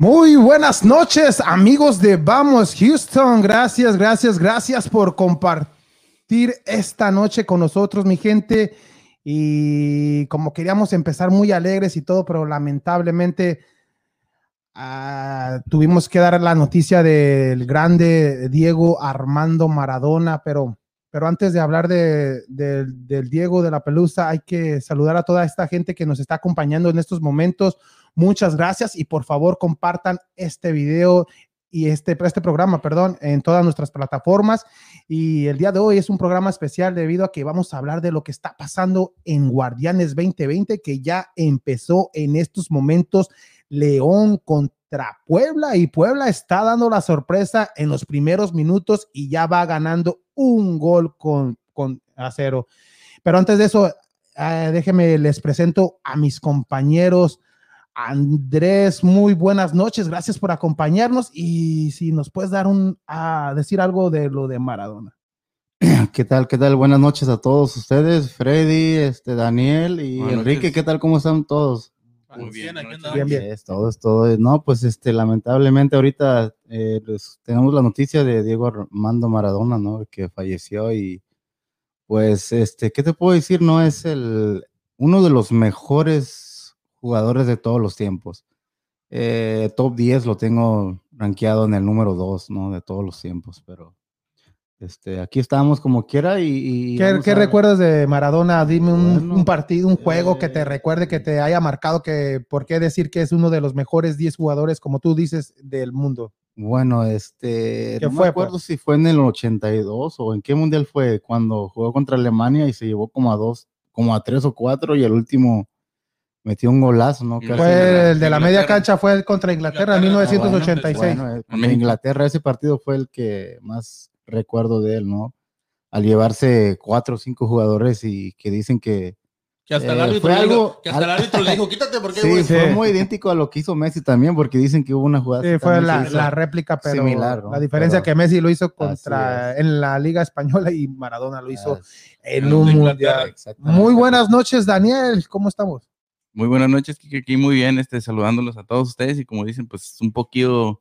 Muy buenas noches, amigos de Vamos Houston. Gracias, gracias, gracias por compartir esta noche con nosotros, mi gente. Y como queríamos empezar muy alegres y todo, pero lamentablemente ah, tuvimos que dar la noticia del grande Diego Armando Maradona, pero, pero antes de hablar de, de- del Diego de la Pelusa, hay que saludar a toda esta gente que nos está acompañando en estos momentos. Muchas gracias y por favor compartan este video y este, este programa, perdón, en todas nuestras plataformas. Y el día de hoy es un programa especial debido a que vamos a hablar de lo que está pasando en Guardianes 2020, que ya empezó en estos momentos León contra Puebla y Puebla está dando la sorpresa en los primeros minutos y ya va ganando un gol con, con a cero. Pero antes de eso, eh, déjenme les presento a mis compañeros. Andrés, muy buenas noches, gracias por acompañarnos y si nos puedes dar un a decir algo de lo de Maradona. ¿Qué tal? ¿Qué tal? Buenas noches a todos ustedes, Freddy, este, Daniel y Buenas Enrique. noches. ¿Qué tal? ¿Cómo están todos? Muy bien, buenas andamos. Bien, bien. Es todo, es todo. No, pues este, lamentablemente ahorita eh, pues, tenemos la noticia de Diego Armando Maradona, ¿no? Que falleció y pues, este, ¿qué te puedo decir? No es el uno de los mejores jugadores de todos los tiempos. Eh, top 10 lo tengo rankeado en el número 2, ¿no? De todos los tiempos, pero este, aquí estamos como quiera y... y ¿Qué, recuerdas de Maradona? Dime un, Bueno, un partido, un juego que te eh, recuerde, que te haya marcado, que por qué decir que es uno de los mejores 10 jugadores, como tú dices, del mundo. Bueno, este, ¿Qué no fue, me acuerdo pues? si fue en el 82 o en qué mundial fue cuando jugó contra Alemania y se llevó como a dos, como a tres o cuatro y el último metió un golazo, ¿no? Fue el de la media Inglaterra. cancha, fue contra Inglaterra en Ah, bueno, 1986. bueno, México. Inglaterra ese partido fue el que más recuerdo de él, ¿no? Al llevarse cuatro o cinco jugadores y que dicen que Que hasta el Eh, árbitro fue le dijo- algo- que hasta el árbitro le dijo, quítate porque sí, güey. fue Sí. muy idéntico a lo que hizo Messi también, porque dicen que hubo una jugada. Sí, fue la, réplica, pero similar, ¿no? la diferencia Pero- que Messi lo hizo contra en la Liga Española y Maradona lo hizo en un mundial. Muy buenas noches, Daniel. ¿Cómo estamos? Muy buenas noches, Kike, aquí muy bien, este, saludándolos a todos ustedes y como dicen, pues un poquito,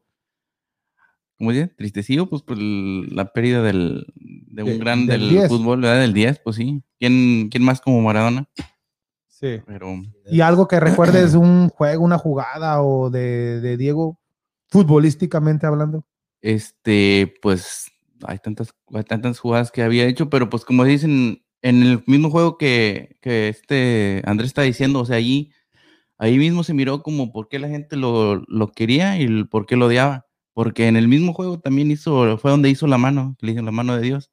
¿cómo dicen? Tristecido, pues por el- la pérdida del, de un De- gran del del 10. fútbol, ¿verdad? Del 10, pues sí. ¿Quién, ¿Quién más como Maradona? Sí. Pero Y algo que recuerdes un juego, una jugada o de, de Diego, futbolísticamente hablando. este, pues hay tantas, hay tantas jugadas que había hecho, pero pues como dicen, en el mismo juego que, que este Andrés está diciendo, o sea, allí, ahí mismo se miró como por qué la gente lo, lo quería y por qué lo odiaba. Porque en el mismo juego también hizo, fue donde hizo la mano, le hizo la mano de Dios.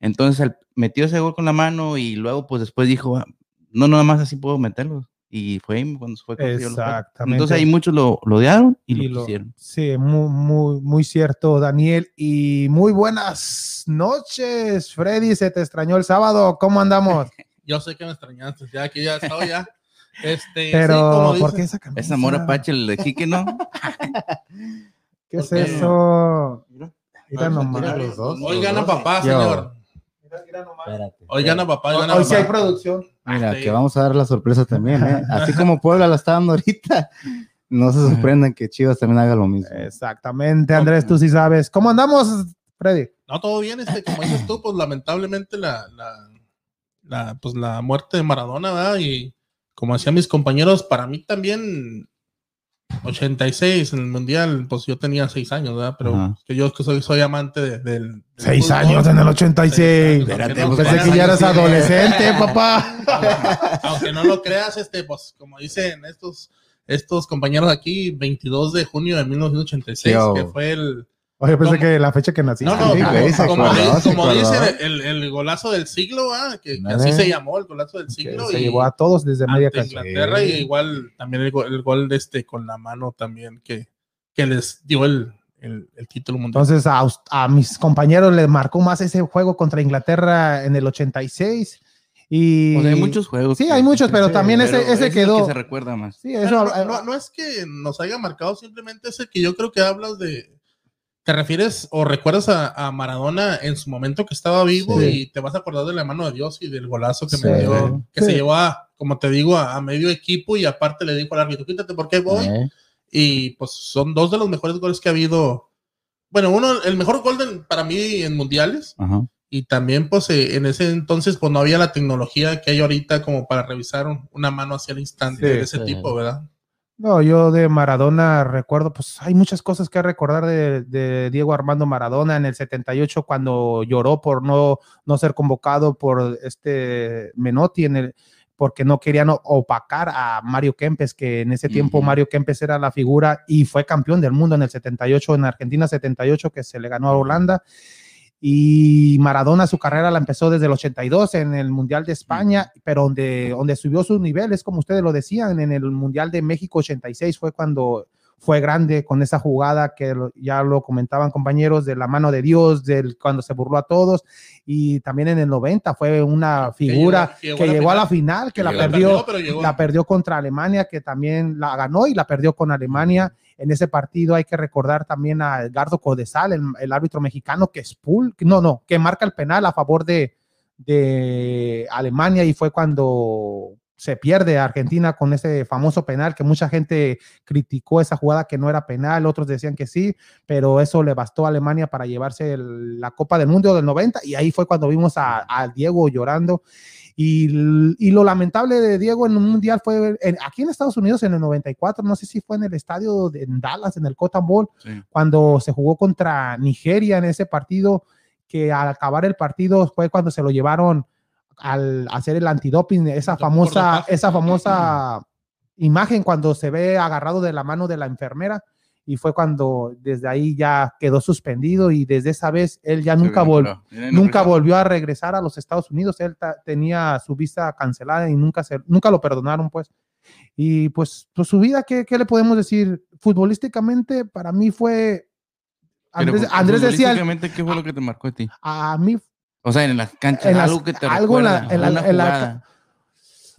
Entonces metió ese gol con la mano y luego pues después dijo, "Ah, no, nada más así puedo meterlo. Y fue ahí cuando fue. Exactamente. Entonces ahí muchos lo, lo odiaron y, Y lo lo- quisieron. Sí, muy, muy, muy cierto, Daniel. Y muy buenas noches, Freddy. Se te extrañó el sábado. ¿Cómo andamos? Yo sé que me extrañaste, ya aquí ya estaba ya. Este, Pero, sí, como ¿por qué esa camisa? Es amor apache el de Quique, ¿no? ¿Qué es ¿Por qué eso? Mira Mira nomás. los dos. Hoy gana papá, Yo. señor. Espérate. Hoy gana papá, hoy gana Hoy sí hay producción. Mira, Sí. que vamos a dar la sorpresa también, ¿eh? Así como Puebla la está dando ahorita, no se sorprendan que Chivas también haga lo mismo. Exactamente, Andrés, tú sí sabes. ¿Cómo andamos, Freddy? No, todo bien, este, como dices tú, pues lamentablemente la, la, la, pues, la muerte de Maradona, ¿verdad? Y como decían mis compañeros, para mí también 86 en el Mundial, pues yo tenía 6 años, ¿verdad? Pero Ajá. que yo que soy, soy amante de- del... del Seis fútbol. años en el 86. Seis años, Espérate, aunque no- Pensé que ya eras adolescente, papá. aunque no lo creas, este, pues como dicen estos, estos compañeros aquí, 22 de junio de 1986, Yo. que fue el... Oye, pensé ¿Cómo? que la fecha que nací. No, no, Sí, como, güey, se como acordó, di- se como acordó. dicen, el, el golazo del siglo, ¿ah? que, así se llamó, el golazo del Que siglo. se y llevó a todos desde media cancha. Inglaterra y igual también el, gol- el gol de este con la mano también que, que les dio el, el, el título mundial. Entonces, a, a mis compañeros les marcó más ese juego contra Inglaterra en el 86. Y O sea, hay muchos juegos. Sí, que- hay muchos, pero también ese, pero ese quedó. que se recuerda más. Sí, eso. no, eh, no- no es que nos haya marcado, simplemente es el que yo creo que hablas de. Te refieres o recuerdas a, a Maradona en su momento que estaba vivo Sí. y te vas a acordar de la mano de Dios y del golazo que Sí. metió, que Sí. se llevó a, como te digo, a, a medio equipo y aparte le dijo al árbitro, quítate porque voy. ¿Eh? Y pues son dos de los mejores goles que ha habido. Bueno, uno, el mejor gol para mí en mundiales. Ajá. Y también, pues eh, en ese entonces, pues no había la tecnología que hay ahorita como para revisar un- una mano hacia el instante de ese tipo, ¿verdad? No, yo de Maradona recuerdo, pues hay muchas cosas que recordar de, de Diego Armando Maradona en el 78 cuando lloró por no, no ser convocado por este Menotti en el porque no querían opacar a Mario Kempes, que en ese tiempo. Mario Kempes era la figura y fue campeón del mundo en el 78, en Argentina 78, que se le ganó a Holanda. Y Maradona su carrera la empezó desde el 82 en el Mundial de España, pero donde, donde subió sus niveles, como ustedes lo decían, en el Mundial de México 86 fue cuando fue grande con esa jugada que ya lo comentaban compañeros de la mano de Dios, del, cuando se burló a todos, y también en el 90 fue una figura llegó- que llegó a la final, que la perdió, la perdió contra Alemania, que también la ganó y la perdió con Alemania. En ese partido hay que recordar también a Edgardo Codesal, el, el árbitro mexicano que expul, no, no, que marca el penal a favor de, Alemania y fue cuando se pierde Argentina con ese famoso penal que mucha gente criticó esa jugada que no era penal, otros decían que sí, pero eso le bastó a Alemania para llevarse la Copa del Mundo del 90 y ahí fue cuando vimos a Diego llorando. Y, lo lamentable de Diego en un mundial fue en- aquí en Estados Unidos en el 94, no sé si fue en el estadio de en Dallas, en el Cotton Bowl, Sí. cuando se jugó contra Nigeria en ese partido, que al acabar el partido fue cuando se lo llevaron al hacer el antidoping, esa famosa, esa famosa imagen cuando se ve agarrado de la mano de la enfermera y fue cuando desde ahí ya quedó suspendido y desde esa vez él ya nunca Miren, nunca no, volvió a regresar a los Estados Unidos. Él tenía su visa cancelada y nunca, se, nunca lo perdonaron, pues. Y pues, pues su vida, ¿qué, qué le podemos decir? Futbolísticamente, para mí fue... pero Andrés, Andrés decía, ¿qué fue lo que te marcó a ti? a mí, O sea, en las canchas, En las- algo que te algo en la- recuerda, en la- en la-.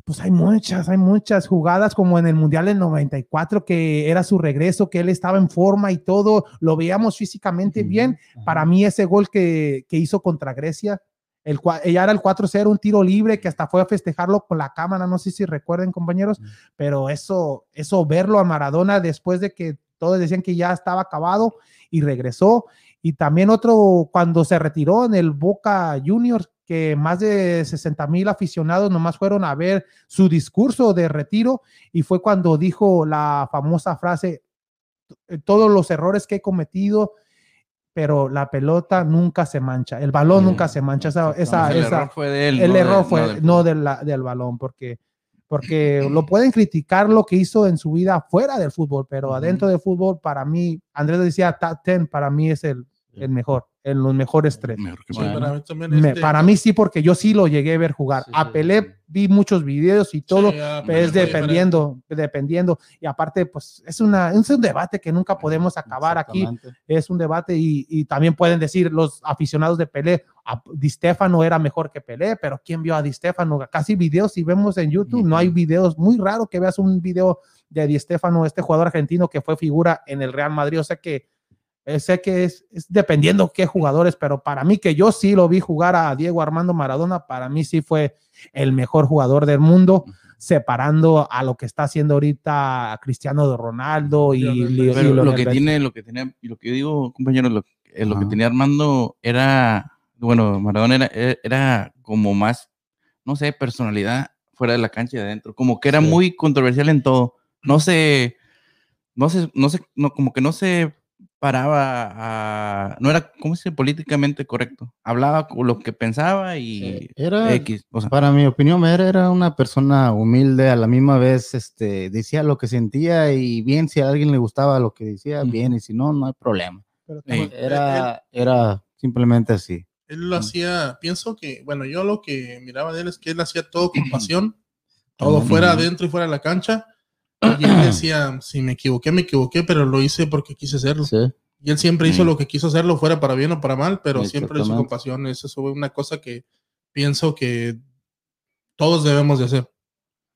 Pues hay muchas, hay muchas jugadas como en el Mundial del 94, que era su regreso, que él estaba en forma y todo, lo veíamos físicamente bien. Para mí ese gol que, que hizo contra Grecia, el, cua- ya era el 4-0, un tiro libre que hasta fue a festejarlo con la cámara, no sé si recuerden compañeros, pero eso, eso verlo a Maradona después de que todos decían que ya estaba acabado y regresó. Y también otro cuando se retiró en el Boca Juniors, que más de 60 mil aficionados nomás fueron a ver su discurso de retiro y fue cuando dijo la famosa frase, todos los errores que he cometido, pero la pelota nunca se mancha, el balón Sí, nunca se mancha. Esa, esa, el esa- error fue de él. el no de- error fue del- no del, la- del balón, porque, porque lo pueden criticar lo que hizo en su vida fuera del fútbol, pero Ujú. adentro del fútbol, para mí, Andrés decía top 10, para mí es el, el mejor, en los mejores tres. Mejor que Sí, Bueno. para mí también Me- este- para mí sí, porque yo sí lo llegué a ver jugar. Sí, a Pelé sí. vi muchos videos y todo, Sí, ya, pero es dependiendo, dependiendo. Y aparte, pues es, una, es un debate que nunca podemos acabar aquí es un debate y, y también pueden decir los aficionados de Pelé, a- Di Stefano era mejor que Pelé, pero ¿quién vio a Di Stefano? Casi videos, si vemos en YouTube, no hay videos, muy raro que veas un video de Di Stefano, este jugador argentino que fue figura en el Real Madrid, o sea que sé que es, es dependiendo qué jugadores, pero para mí que yo sí lo vi jugar a Diego Armando Maradona, para mí sí fue el mejor jugador del mundo, separando a lo que está haciendo ahorita Cristiano Ronaldo y, Pero lo que tiene, lo que tenía, y lo que yo digo, compañero, lo, eh, lo que tenía Armando era, bueno, Maradona era, e- era como más, no sé, personalidad fuera de la cancha y adentro, como que era Sí. muy controversial en todo. No sé, no sé, no sé, no, como que no se paraba a, no era, ¿cómo se dice? Políticamente correcto. Hablaba con lo que pensaba y Eh, Era, X, o sea, para mi opinión, era, era una persona humilde, a la misma vez este, decía lo que sentía y bien, si a alguien le gustaba lo que decía, bien, y si no, no hay problema. Pero Sí. Él- Era, era simplemente así. Él lo hacía, pienso que, bueno, yo lo que miraba de él es que él hacía todo con pasión, todo fuera, adentro y fuera de la cancha. Y él decía, si me equivoqué, me equivoqué, pero lo hice porque quise hacerlo. Sí. Y él siempre hizo Mm. lo que quiso hacerlo, fuera para bien o para mal, pero siempre lo hizo con Exactamente. pasión. Eso es una cosa que pienso que todos debemos de hacer.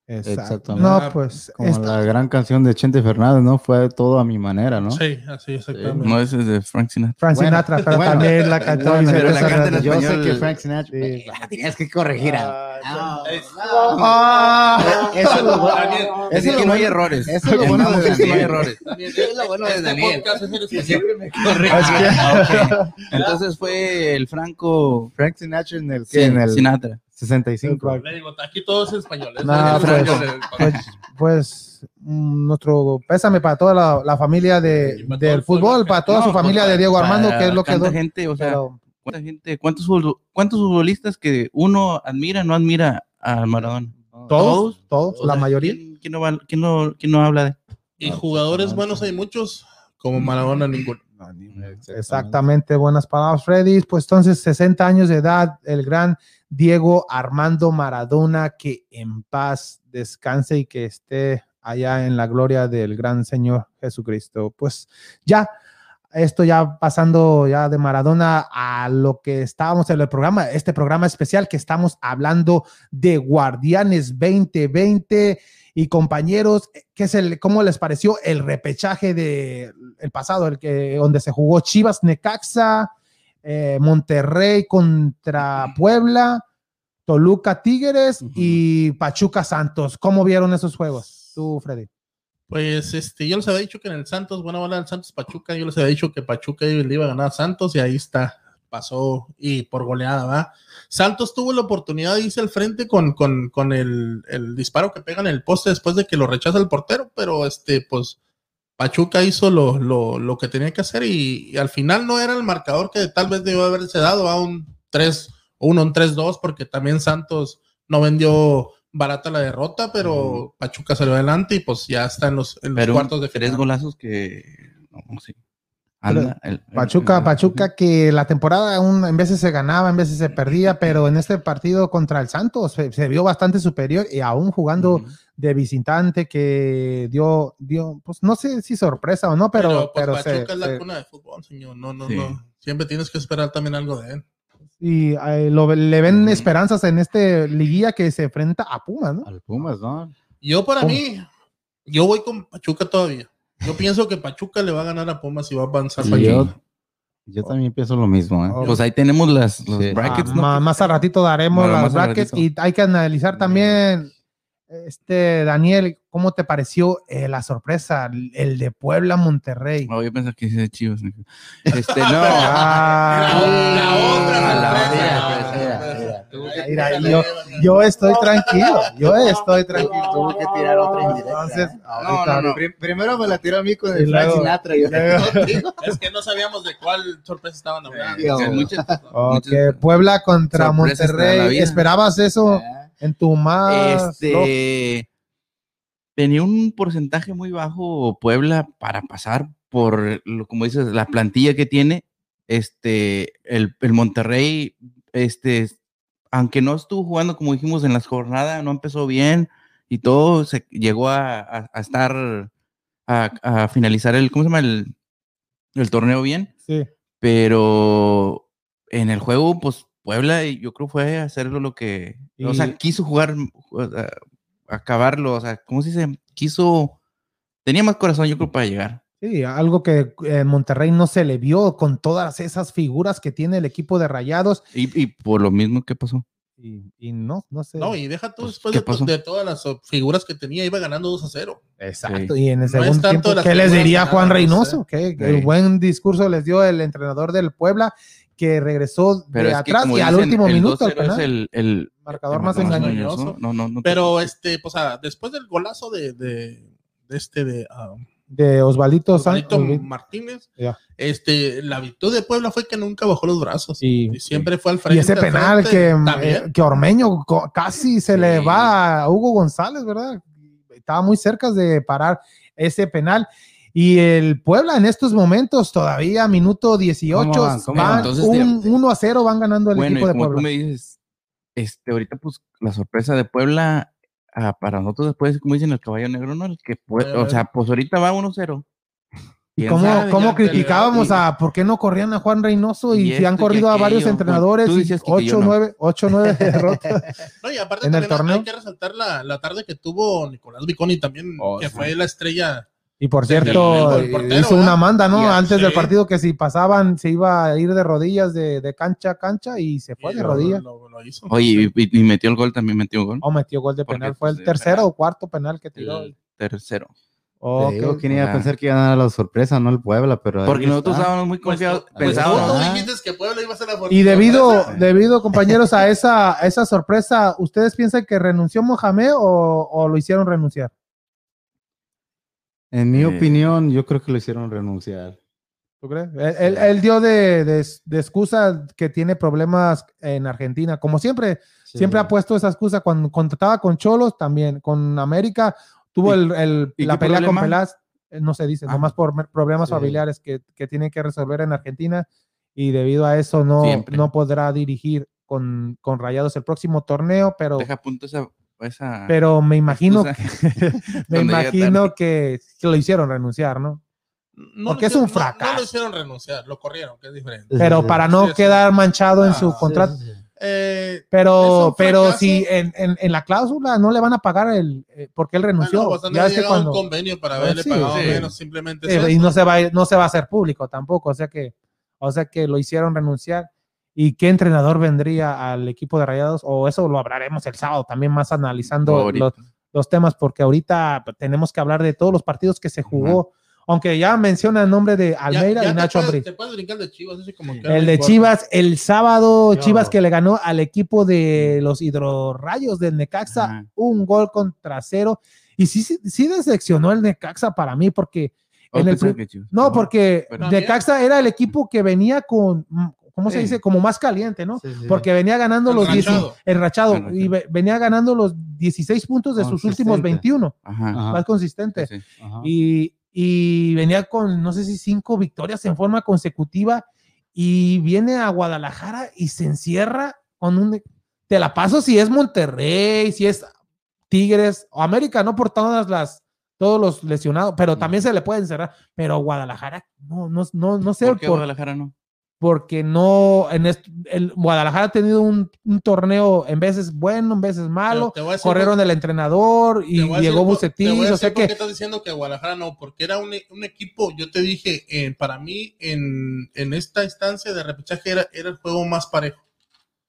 Exacto. Exactamente. No, pues Como esta- la gran canción de Chente Fernández, ¿no? Fue todo a mi manera, ¿no? Sí, así exactamente. No, ese es de Frank Sinatra. Frank Bueno, Sinatra, pero bueno. también la cantó Bueno, pero la canta en Fernández. Yo sé español. que Frank Sinatra. Sí. Ah, tenías que corregir algo. Ah, No, no. Ah. Eso es lo bueno. Daniel, Eso Es es lo que no hay bueno. errores. Eso es lo bueno de Es que no hay Daniel. errores. Es lo bueno de Este Daniel. es siempre me Ah, ok. Entonces fue el Franco Frank Sinatra en el, sí, en el Sinatra. 65. Le digo, aquí todo es español. es- No, es pues, español, Pues, pues mm, nuestro pésame para toda la, la familia de, del fútbol, para toda No, su familia pues, de Diego Armando, que es lo que gente, o sea, pero- ¿cuánta gente, cuántos, cuántos futbolistas que uno admira no admira a Maradona? todos, todos, O la mayoría. ¿quién, quién no va- quién no- quién no habla de? Y jugadores buenos hay muchos, como Maradona ninguno. Exactamente, buenas palabras, Freddy. Pues entonces, 60 años de edad, el gran Diego Armando Maradona, que en paz descanse y que esté allá en la gloria del gran Señor Jesucristo. Pues ya, esto ya pasando ya de Maradona a lo que estábamos en el programa, este programa especial que estamos hablando de Guardianes 2020 y compañeros, ¿qué es el, ¿cómo les pareció el repechaje de el pasado, el que donde se jugó Chivas Necaxa, eh, Monterrey contra Puebla, Toluca Tigres y Pachuca Santos? ¿Cómo vieron esos juegos? Tú, Freddy. Pues este, yo les había dicho que en el Santos, buena bola del Santos Pachuca, yo les había dicho que Pachuca le iba a ganar a Santos y ahí está, pasó y por goleada, va. Santos tuvo la oportunidad de irse al frente con, con, con el, el disparo que pega en el poste después de que lo rechaza el portero, pero este, pues Pachuca hizo lo, lo, lo que tenía que hacer y, y al final no era el marcador que tal vez debió haberse dado a un 3-1, un 3-2, porque también Santos no vendió barata la derrota, pero Pachuca salió adelante y pues ya está en los, en los cuartos de tres final. golazos que no, sí. Anda, el- el- Pachuca, el- Pachuca que la temporada aún en veces se ganaba, en veces se perdía, pero en este partido contra el Santos se, se vio bastante superior y aún jugando de visitante que dio, dio, pues no sé si sorpresa o no, pero, pues, pero, se- Pachuca es la se- cuna de fútbol, señor. No, no, Sí. no. Siempre tienes que esperar también algo de él. y eh, lo- le ven esperanzas en este liguilla que se enfrenta a Pumas, ¿no? Al Pumas, ¿no? Yo para mí, yo voy con Pachuca todavía. Yo pienso que Pachuca le va a ganar a Pumas y va a avanzar Sí, Pachuca. yo, yo también pienso lo mismo, ¿eh? Oh. Pues ahí tenemos las, los Sí. brackets, Ah, más al ratito daremos Bueno, las brackets y hay que analizar también, este Daniel, ¿cómo te pareció eh, la sorpresa, el, de Puebla Monterrey? Oh, yo pensé que dice Chivas. Este, no. Ah, La otra la otra, mira, yo- ahí, Yo estoy tranquilo, yo estoy tranquilo. Tuvo que tirar otra indirecta. Entonces, No, ahorita- no, no. Prim- Primero me la tiró a mí con el Frank Sinatra. Yo, Es que no sabíamos de cuál sorpresa estaban hablando. Sí, Sí, muchas- Ok, muchas- Puebla contra Monterrey. ¿Esperabas eso en tu más? Este tenía un porcentaje muy bajo Puebla para pasar por lo como dices la plantilla que tiene este el, el Monterrey este aunque no estuvo jugando como dijimos en las jornadas no empezó bien y todo se llegó a, a- a estar a, a finalizar el cómo se llama el, el torneo bien Sí. pero en el juego, pues Puebla, yo creo fue hacerlo lo que, o sea, quiso jugar, o sea, acabarlo, o sea, ¿cómo se dice? Quiso, tenía más corazón, yo creo, para llegar. Sí, algo que en Monterrey no se le vio con todas esas figuras que tiene el equipo de Rayados Y, y por lo mismo que pasó. y, y no, no sé. No, y deja tú Pues, después ¿qué de, todas las figuras que tenía, iba ganando 2 a 0. Exacto, Sí. y en el No segundo tanto tiempo, ¿qué les diría Juan no Reynoso? Que Sí. el buen discurso les dio el entrenador del Puebla, que regresó Pero de atrás y al dicen, último el minuto al 2-0 es penal. el, el marcador el más engañoso. No, no, no. Pero este, pues ah, después del golazo de, de, de este de ah, de Osvaldito Osvaldo Sánchez. Martínez, este, la virtud de Puebla fue que nunca bajó los brazos. Y siempre fue al frente. Y ese al penal frente, que, eh, que Ormeño casi se le va a Hugo González, ¿verdad? Estaba muy cerca de parar ese penal. Y el Puebla en estos momentos, todavía minuto 18, ¿Cómo van? ¿Cómo van van? Entonces, un- de- 1 a 0 van ganando el bueno, equipo de como tú Puebla. me dices, este, ahorita, pues, la sorpresa de Puebla, ah, para nosotros después, como dicen, el caballo negro, ¿no? El que puede, o ver. sea, pues ahorita va 1-0. ¿Y ¿Quién cómo, sabe? cómo Ya, criticábamos y- a por qué no corrían a Juan Reynoso y, Y si han corrido a varios aquello, entrenadores tú y dices que 8, yo no. 9, 8, 9 derrotas? No, y aparte en el también torneo. hay que resaltar la, la tarde que tuvo Nicolás Viconi también, Oh, que sí. fue la estrella. Y por cierto, portero, hizo ¿verdad? una manda, ¿no? Antes del partido que si pasaban se iba a ir de rodillas de, de cancha a cancha y se fue y de rodillas. lo- lo hizo. Oye, y, metió el gol, también metió gol. O metió gol de Porque, penal. Fue pues, el tercero penal. o cuarto penal que tiró. El tercero. Oh, Te digo, ok. ¿Quién iba a Ya. pensar que iban a dar la sorpresa, no el Puebla? Pero Porque nosotros está. estábamos muy Pues, confiados. pues, pensábamos, tú ah. dijiste que Puebla iba a ser la Y debido, debido, compañeros, a esa, a esa sorpresa, ¿ustedes piensan que renunció Mohamed o, o lo hicieron renunciar? En mi Eh. opinión, yo creo que lo hicieron renunciar. ¿Tú crees? Él, él- él dio de, de- de excusa que tiene problemas en Argentina. Como siempre, siempre ha puesto esa excusa. Cuando contrataba con Cholos, también. Con América, tuvo ¿Y- el, el- la pelea problema? con Peláez. eh, No se dice, Ah. nomás por problemas Sí. familiares que, que tiene que resolver en Argentina. Y debido a eso no, Siempre. no podrá dirigir con, con Rayados el próximo torneo, pero... Deja a punto esa. Pero me imagino, excusa. que, me imagino que, que lo hicieron renunciar, ¿no? No porque es un hicieron- no- No, fracaso. lo hicieron renunciar, lo corrieron, que es diferente. Pero sí, para no Sí, sí. quedar manchado en Ah, su sí, contrato. Sí, sí, sí. Eh, Pero, pero fracaso. si en, en- en la cláusula no le van a pagar el eh, porque él renunció. bueno, pues, ya es que un cuando convenio para Eh, haberle sí, pagado sí. menos, simplemente. eh, y no se va a- no se va a hacer público tampoco, o sea que o sea que lo hicieron renunciar. ¿Y qué entrenador vendría al equipo de Rayados? O eso lo hablaremos el sábado también más analizando los, los temas porque ahorita tenemos que hablar de todos los partidos que se jugó. Aunque ya menciona el nombre de Almeida ya y Nacho puedes- Ambriz. Te puedes brincar de Chivas, así como que El no de. Chivas, el sábado, Yo- Chivas que le ganó al equipo de los hidrorrayos del Necaxa, un gol contra cero. Y sí, sí, sí decepcionó el Necaxa para mí, porque Oh, en el no, porque Necaxa era el equipo que venía con, ¿cómo se dice? Como más caliente, ¿no? Sí, sí. Porque venía ganando los 10 Enrachado. enrachado, Enrachado. y ve- venía ganando los 16 puntos de sus últimos Consistente. 21, Ajá. Ajá. más consistente. Sí, sí. Ajá. Y, y venía con, no sé si cinco victorias en forma consecutiva y viene a Guadalajara y se encierra con un... Te la paso si es Monterrey, si es Tigres o América, no por todas las, todos los lesionados, pero también se le puede encerrar. Pero Guadalajara, no, no, no, no sé ¿Por qué por- Guadalajara no? Porque no, en el Guadalajara ha tenido un, un torneo en veces bueno, en veces malo, corrieron el entrenador y llegó Bucetich, o sea que qué estás diciendo que Guadalajara no, porque era un, un equipo, yo te dije, eh, para mí en, en esta instancia de repechaje era, era el juego más parejo.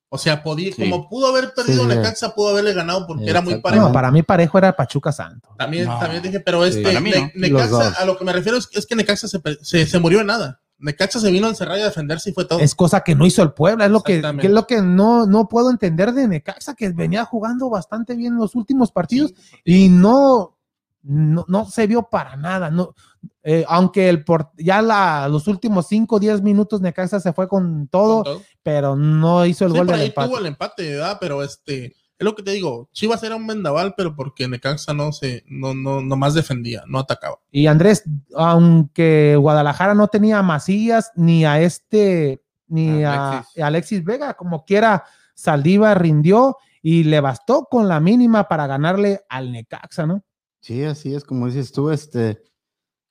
O sea, podía, Sí. como pudo haber perdido Sí. Necaxa, pudo haberle ganado porque era muy parejo. No, para mí parejo era Pachuca Santo. También, No. también dije, pero este, Para mí Ne- no. Los Necaxa, a lo que me refiero es, es que Necaxa se, se murió en nada. Necaxa se vino a encerrar y a defenderse y fue todo. Es cosa que no hizo el Puebla, es lo que, es lo que no, no puedo entender de Necaxa, que venía jugando bastante bien los últimos partidos y no, no, no se vio para nada. No, eh, aunque el por, ya la, los últimos 5 o 10 minutos Necaxa se fue con todo, Con todo. pero no hizo el Sí, gol del ahí empate. tuvo el empate, ¿verdad? Pero este, es lo que te digo, Chivas era un vendaval, pero porque Necaxa no se, no, no, nomás defendía, no atacaba. Y Andrés, aunque Guadalajara no tenía a Macías ni a este, ni a Alexis. a Alexis Vega, como quiera, Saldiva rindió y le bastó con la mínima para ganarle al Necaxa, ¿no? Sí, así es, como dices tú, este,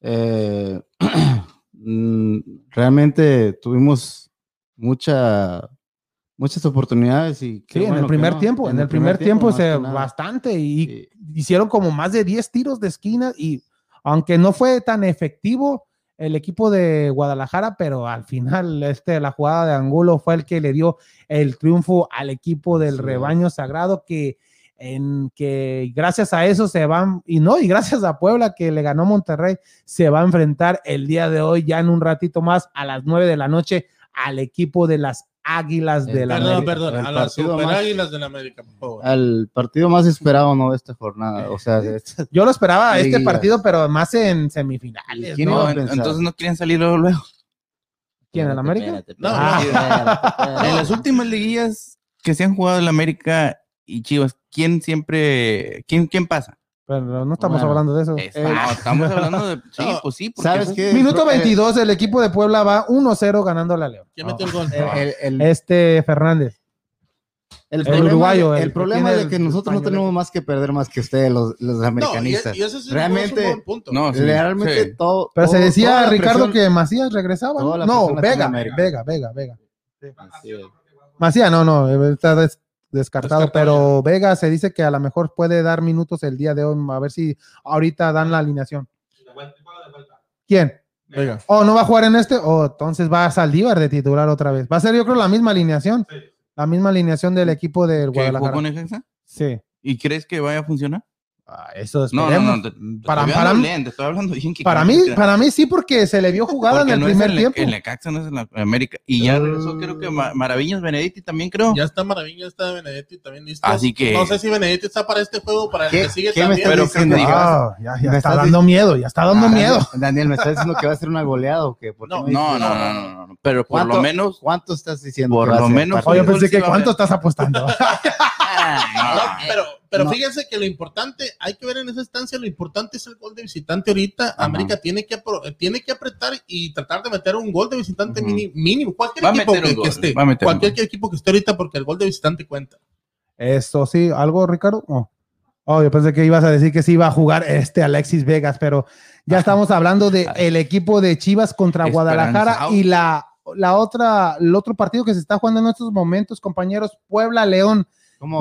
eh, mm, realmente tuvimos mucha, muchas oportunidades y Sí, en el primer no, tiempo, en, el primer tiempo, se bastante y Sí. hicieron como más de 10 tiros de esquina y aunque no fue tan efectivo el equipo de Guadalajara, pero al final este, la jugada de Angulo fue el que le dio el triunfo al equipo del Sí. rebaño sagrado que en que gracias a eso se van y no y gracias a Puebla que le ganó Monterrey se va a enfrentar el día de hoy ya en un ratito más a las 9 de la noche al equipo de las Águilas de la Perdón, América. perdón, El a las Super más- Águilas del América, por favor. Al partido más esperado, ¿no? De esta jornada, o sea, de esta- Yo lo esperaba este partido, pero más en semifinales. ¿Quién ¿no? entonces no quieren salir luego. luego. ¿Quién, el América? No, Ah. En las últimas liguillas que se han jugado el América y Chivas, ¿quién siempre, quién, quién pasa? Pero no estamos Bueno, hablando de eso. Es- Eh, no, estamos hablando de. Sí, No, pues sí. porque ¿Sabes qué? Minuto Creo que- 22, el equipo de Puebla va 1-0 ganando a León. ¿Quién metió el gol? El- el- el- Este Fernández. El, problema, uruguayo, el, problema es de que nosotros no tenemos más que perder más que ustedes, los, los No, y, americanistas. y ese es, Realmente- es un buen punto. No, sí, Realmente sí. todo. Pero se decía, la Ricardo, presión- que Macías regresaba. la No, la Vega. Vega, Vega, Vega. Macías, no, no, está des- descartado, Descartado pero Vega se dice que a lo mejor puede dar minutos el día de hoy, a ver si ahorita dan la alineación. ¿Quién? Venga. Oh, ¿no va a jugar en este? Oh, entonces va a Saldívar de titular otra vez. Va a ser yo creo la misma alineación. La misma alineación del equipo del ¿Que jugó Guadalajara. con Necaxa? Sí. ¿Y crees que vaya a funcionar? Eso No, no, no. Te, te Para- estoy para hablando mí- bien, te estoy hablando bien. que Para mí, que- para mí sí, porque se le vio jugada en el no es primer el- tiempo. El Necaxa no es en la América. Y ya regresó, creo que Ma- Maravillas Benedetti también, creo. Ya está Maravilla, ya está Benedetti también listo. Así que- No sé si Benedetti está para este juego, para el ¿Qué- que sigue qué me también. estás diciendo? que- Ah, ya, ya Me está dando miedo, ya está dando Ah, miedo. Daniel, Daniel, me estás diciendo que va a ser una goleada o qué? ¿Por qué No, me No, no, no, no, no, Pero por ¿Cuánto- lo menos. ¿Cuánto estás diciendo? Por lo menos- Fútbol pensé que cuánto estás apostando. No, pero pero No. fíjense que lo importante, hay que ver en esa instancia, lo importante es el gol de visitante ahorita. América tiene que, apro- tiene que apretar y tratar de meter un gol de visitante Ujú. mini- mínimo. Cualquier equipo que, que esté, cualquier equipo que esté ahorita, porque el gol de visitante cuenta. Esto sí, algo, Ricardo. Oh. Oh, yo pensé que ibas a decir que sí iba a jugar este Alexis Vegas, pero ya estamos hablando de el equipo de Chivas contra Guadalajara y la, la otra, el otro partido que se está jugando en estos momentos, compañeros, Puebla León.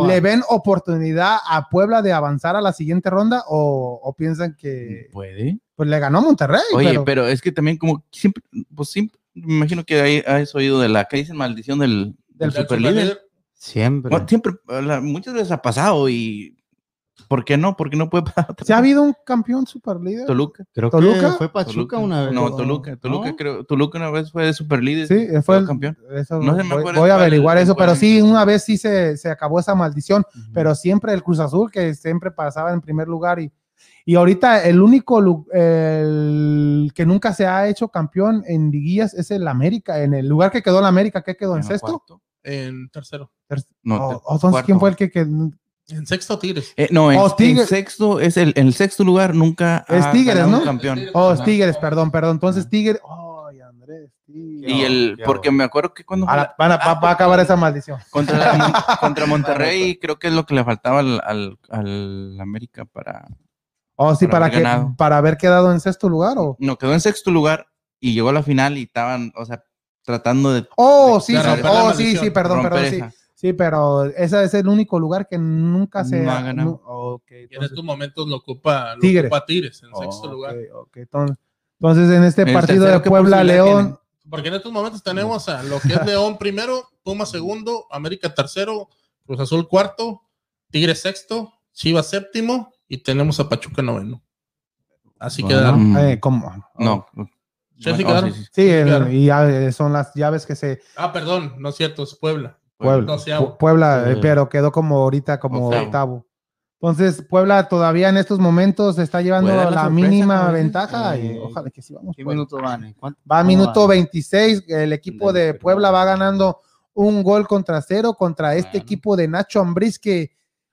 ¿Le ven oportunidad a Puebla de avanzar a la siguiente ronda o, o piensan que Puede. pues le ganó a Monterrey? Oye, pero, pero, es que también como siempre, pues siempre, me imagino que ahí has oído de la que dicen maldición del, del Del superlíder. Siempre. Bueno, siempre, la- muchas veces ha pasado y ¿por qué no? ¿Por qué no puede pasar ¿se ha habido un campeón superlíder? Toluca. Creo ¿Toluca? que fue Pachuca Toluca. una vez. No, Toluca, Toluca ¿No? creo, Toluca una vez fue de superlíder. Sí, fue el campeón. eso No se me voy, voy a averiguar eso, pero sí, una vez sí se, se acabó esa maldición, pero siempre el Cruz Azul, que siempre pasaba en primer lugar, y, y ahorita el único el que nunca se ha hecho campeón en liguillas es el América, en el lugar que quedó el América, que quedó en sexto. cuarto. En tercero. Ter- No, o- ter- o entonces, cuarto. ¿quién fue el que, que- En sexto Tigres. Eh, no, en, Oh, en sexto es el, en el sexto lugar nunca Es ha Tigres, ganado ¿no? un campeón. Oh, es Tigres, perdón, perdón. Entonces Tigres, ay, Andrés. Y el, porque me acuerdo que cuando A la- van a- va, va a acabar esa maldición. contra, la- contra Monterrey creo que es lo que le faltaba al, al, al América para... Oh, sí, Para para, haber que, ganado. para haber quedado en sexto lugar, o. No, quedó en sexto lugar y llegó a la final y estaban, o sea, tratando de... Oh, de- sí, de sí, oh, sí, sí, perdón, perdón, sí. Sí, pero ese es el único lugar que nunca se No ha ganado. en estos momentos lo ocupa, lo Tigres. ocupa Tigres en oh, sexto lugar. ok, entonces, entonces, en este El partido de tercero, ¿qué Puebla posibilidad León, Porque en estos momentos tenemos a lo que es León primero, Puma segundo, América tercero, Cruz Azul cuarto, Tigres sexto, Chivas séptimo y tenemos a Pachuca noveno. Así Bueno. quedaron. Mm. eh, ¿cómo? No. Sí Oh, quedaron. sí, sí. Sí, el- y ya, eh, son las llaves que se Ah, perdón, no es cierto, es Puebla. Puebla, eh, Sí. pero quedó como ahorita como Octavo. octavo. Entonces, Puebla todavía en estos momentos está llevando la, la mínima ventaja y Eh, ojalá que sí vamos. ¿Qué Puebla. minuto van? ¿En cuánto? Va a ¿Cómo minuto van? 26, el equipo de Puebla va ganando un gol contra cero contra este Bueno. equipo de Nacho Ambriz que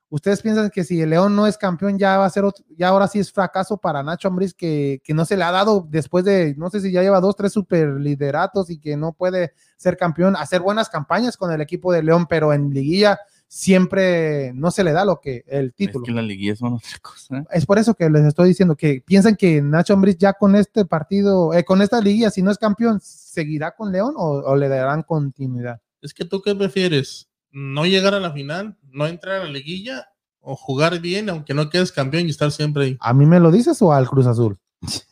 ustedes piensan que si el León no es campeón ya va a ser otro- ya ahora sí es fracaso para Nacho Ambriz que, que no se le ha dado después de no sé si ya lleva dos tres super lideratos y que no puede ser campeón hacer buenas campañas con el equipo de León pero en liguilla siempre no se le da lo que el Es título que las liguillas son otra cosa. es por eso que les estoy diciendo que piensan que Nacho Ambriz ya con este partido, eh, con esta liguilla, si no es campeón, ¿seguirá con León o, o le darán continuidad? Es que tú qué prefieres, no llegar a la final, no entrar a la liguilla o jugar bien aunque no quedes campeón y estar siempre ahí. ¿A mí me lo dices o al Cruz Azul?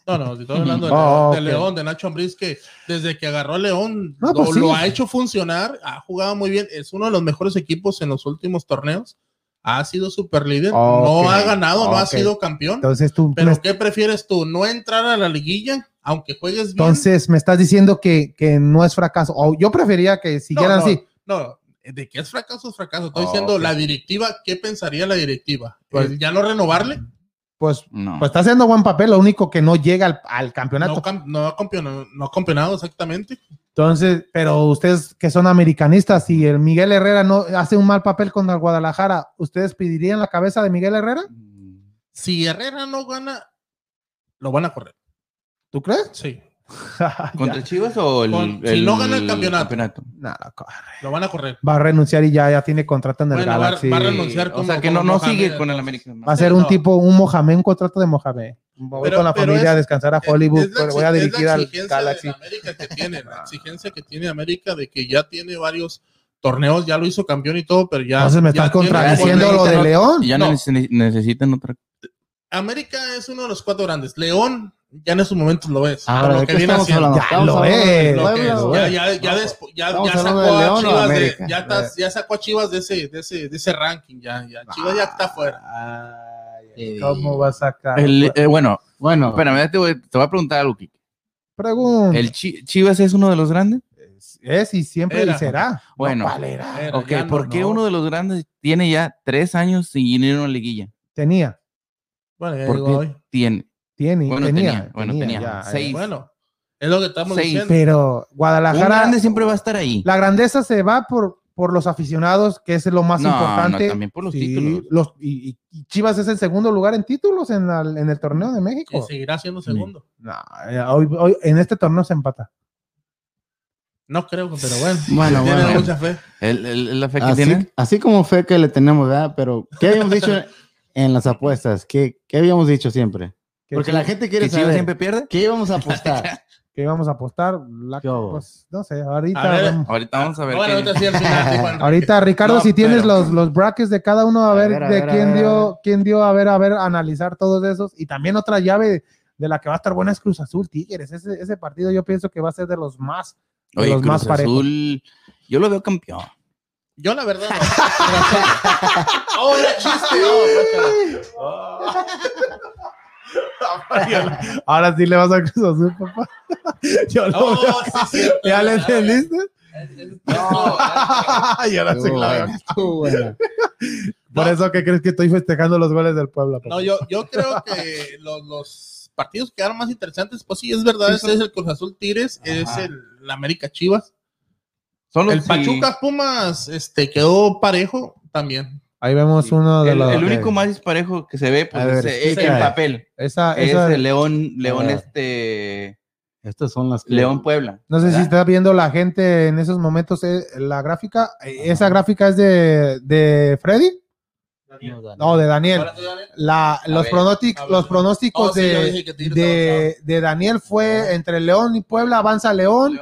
No, no, estoy hablando de, Oh, León, de ok. León, de Nacho Ambriz, que desde que agarró a León No, lo, pues sí. lo ha hecho funcionar, ha jugado muy bien, es uno de los mejores equipos en los últimos torneos, ha sido super líder, no ha ganado, no ha sido campeón, Entonces tú, pero me, ¿qué prefieres tú? ¿No entrar a la liguilla aunque juegues bien? entonces me estás diciendo que, que no es fracaso. O yo prefería que no, siguieran no, así. no, de qué es fracaso es fracaso, estoy Oh, diciendo la directiva, ¿qué pensaría la directiva? Pues- ¿El ¿Ya no renovarle? Pues, No. pues está haciendo buen papel, lo único que no llega al, al campeonato. No, cam- no, ha campeonado, no ha campeonado exactamente. Entonces, pero ustedes que son americanistas, si el Miguel Herrera no hace un mal papel con el Guadalajara, ¿ustedes pedirían la cabeza de Miguel Herrera? Si Herrera no gana, lo van a correr. ¿Tú crees? Sí. ¿Contra Chivas o el, Con- si no gana el campeonato. Nada, corre. Lo van a correr. va a renunciar y ya, ya tiene contrato en el Bueno, va, Galaxy. va a renunciar O como, sea, que no, como no Mohamed. sigue con el América. Va a ser un No. tipo, un Mohamed, un contrato de Mohamed. Voy Pero- con la familia a es- descansar a Hollywood, la voy a dirigir al Galaxy. de América que tiene, la exigencia que tiene América de que ya tiene varios torneos, ya lo hizo campeón y todo, pero ya. Entonces me estás contradiciendo lo de León. Ya No. necesitan otra. América es uno de los cuatro grandes. León ya en estos momentos lo es. Por lo ¿de que viene haciendo. Ya ¿Estamos lo es, ya, ya, ya, despo- ya, Estamos ya hablando sacó de a Chivas de, América. ya, está- ya sacó a Chivas de ese, de ese, de ese ranking, ya, ya. Chivas ya está fuera. Sí. ¿Cómo va a sacar? El, eh, bueno, Bueno, espérame, te voy, te voy a preguntar algo, Kike. Pregunta. ¿El Chi- Chivas es uno de los grandes? Es y siempre Era. y será. Bueno. No, ¿cuál era? No, ¿por qué no. uno de los grandes tiene ya tres años sin ir a una liguilla? Tenía, Bueno, ya ¿Por llegó qué hoy. tiene? Tiene, Bueno, tenía, tenía, bueno, tenía. ya, Seis. eh. Bueno, es lo que estamos Seis. diciendo. Pero Un Guadalajara, grande siempre va a estar ahí. la grandeza se va por, por los aficionados, que es lo más No, no, importante. también por los Sí, títulos. los- y, y- y Chivas es el segundo lugar en títulos en, la- en el torneo de Y México. seguirá siendo segundo. No, eh, hoy, hoy- en este torneo se empata. No creo, pero bueno. Bueno, tiene bueno. mucha fe. ¿El, el- el- la fe que así, tiene? así como fe que le tenemos, ¿verdad? Pero, ¿qué habíamos dicho en las apuestas? ¿Qué, qué habíamos dicho siempre? Que Porque la gente quiere ¿Que Chivas saber. siempre pierde? ¿Qué íbamos a apostar? que íbamos a apostar. La- ¿Qué pues, no sé, ahorita. A ver, vemos. Ahorita vamos a ver. Bueno, qué- ahorita sí al final. sí, Juan. Ahorita, Ricardo, No, si tienes pero- los, los brackets de cada uno, a, A ver, ver, a de ver, quién dio, ver. quién dio, a ver, a ver, analizar todos esos. Y también otra llave de la que va a estar buena es Cruz Azul Tigres. Ese, ese partido yo pienso que va a ser de los más, de Oye, los Cruz más parejos. Azul, yo lo veo campeón. Yo la verdad no. oh, era chiste. oh, Ahora sí le vas a Cruz Azul, papá. Yo lo Oh, sí, cierto. ¿Ya le entendiste? No, Y ahora sí Estuvo la veo. buena, buena. Por No. eso que crees que estoy festejando los goles del pueblo. No, yo, yo creo que los, los partidos que quedaron más interesantes, pues sí, es verdad, ese es el Cruz Azul Tigres, es el, América Chivas. Solo El Pachuca Pumas este, quedó parejo también. Ahí vemos uno de El, los. el único más disparejo que se ve pues, ver, es, es en papel. Esa, Es el León, León este, Estas son las que- León Puebla. No sé si está viendo la gente en esos momentos eh, la gráfica. Eh, Esa gráfica es de, de Freddy. No, de Daniel. La, los, ver, pronósticos, los pronósticos Oh, de, de Daniel fue entre León y Puebla avanza León.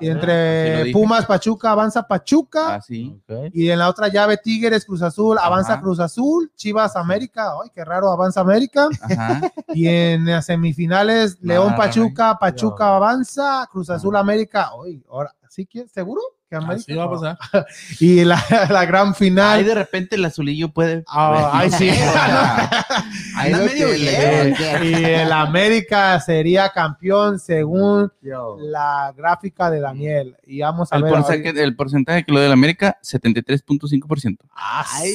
Y entre dije. Pumas Pachuca avanza Pachuca. Así. Ok. Y en la otra llave Tigres Cruz Azul avanza Ajá. Cruz Azul. Chivas América. Ay, qué raro avanza América. Ajá. Y en las semifinales León Pachuca. Pachuca avanza. Cruz Azul América. Ay, ahora, ¿sí que seguro? Que América. Así va a pasar. Y la, la gran final. Ahí de repente el azulillo puede. Ah, ay, sí. Medio bien. y el América sería campeón según Yo. la gráfica de Daniel. Y vamos a El ver. porcentaje, el porcentaje que lo del América, 73.5%. Ay,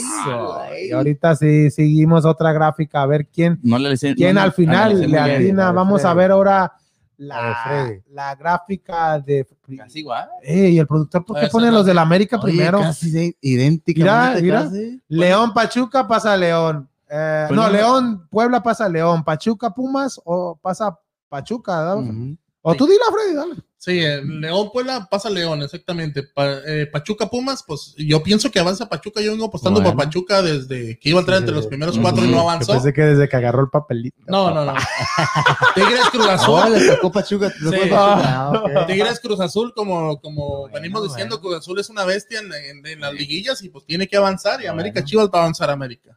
Y ahorita sí seguimos otra gráfica a ver quién, No le le- quién no al final le atina. Vamos a ver ahora la, la gráfica de. Casi igual. Eh, y el productor, ¿por qué Esa ponen es los la- del América Oye, primero? casi de- idénticamente. Mira, casi. León Pachuca pasa León. Eh, Pues no, no. León Puebla pasa León. Pachuca Pumas o pasa Pachuca. Ujú. O tú dile, Freddy, dale. Sí, el León Puebla pasa León, exactamente. Pa- eh, Pachuca Pumas, pues yo pienso que avanza Pachuca. Yo vengo apostando Bueno. por Pachuca desde que iba a entrar entre los primeros cuatro y no avanzó. pensé que desde que agarró el papelito. No, no, no. Tigres Cruz Azul. Oh, le tocó Pachuca. Sí. Pachuca. Ah, ok. Tigres Cruz Azul, como, como Bueno, venimos diciendo, bueno. Cruz Azul es una bestia en, en- en las liguillas y pues tiene que avanzar. Y América. Chivas va a avanzar a América.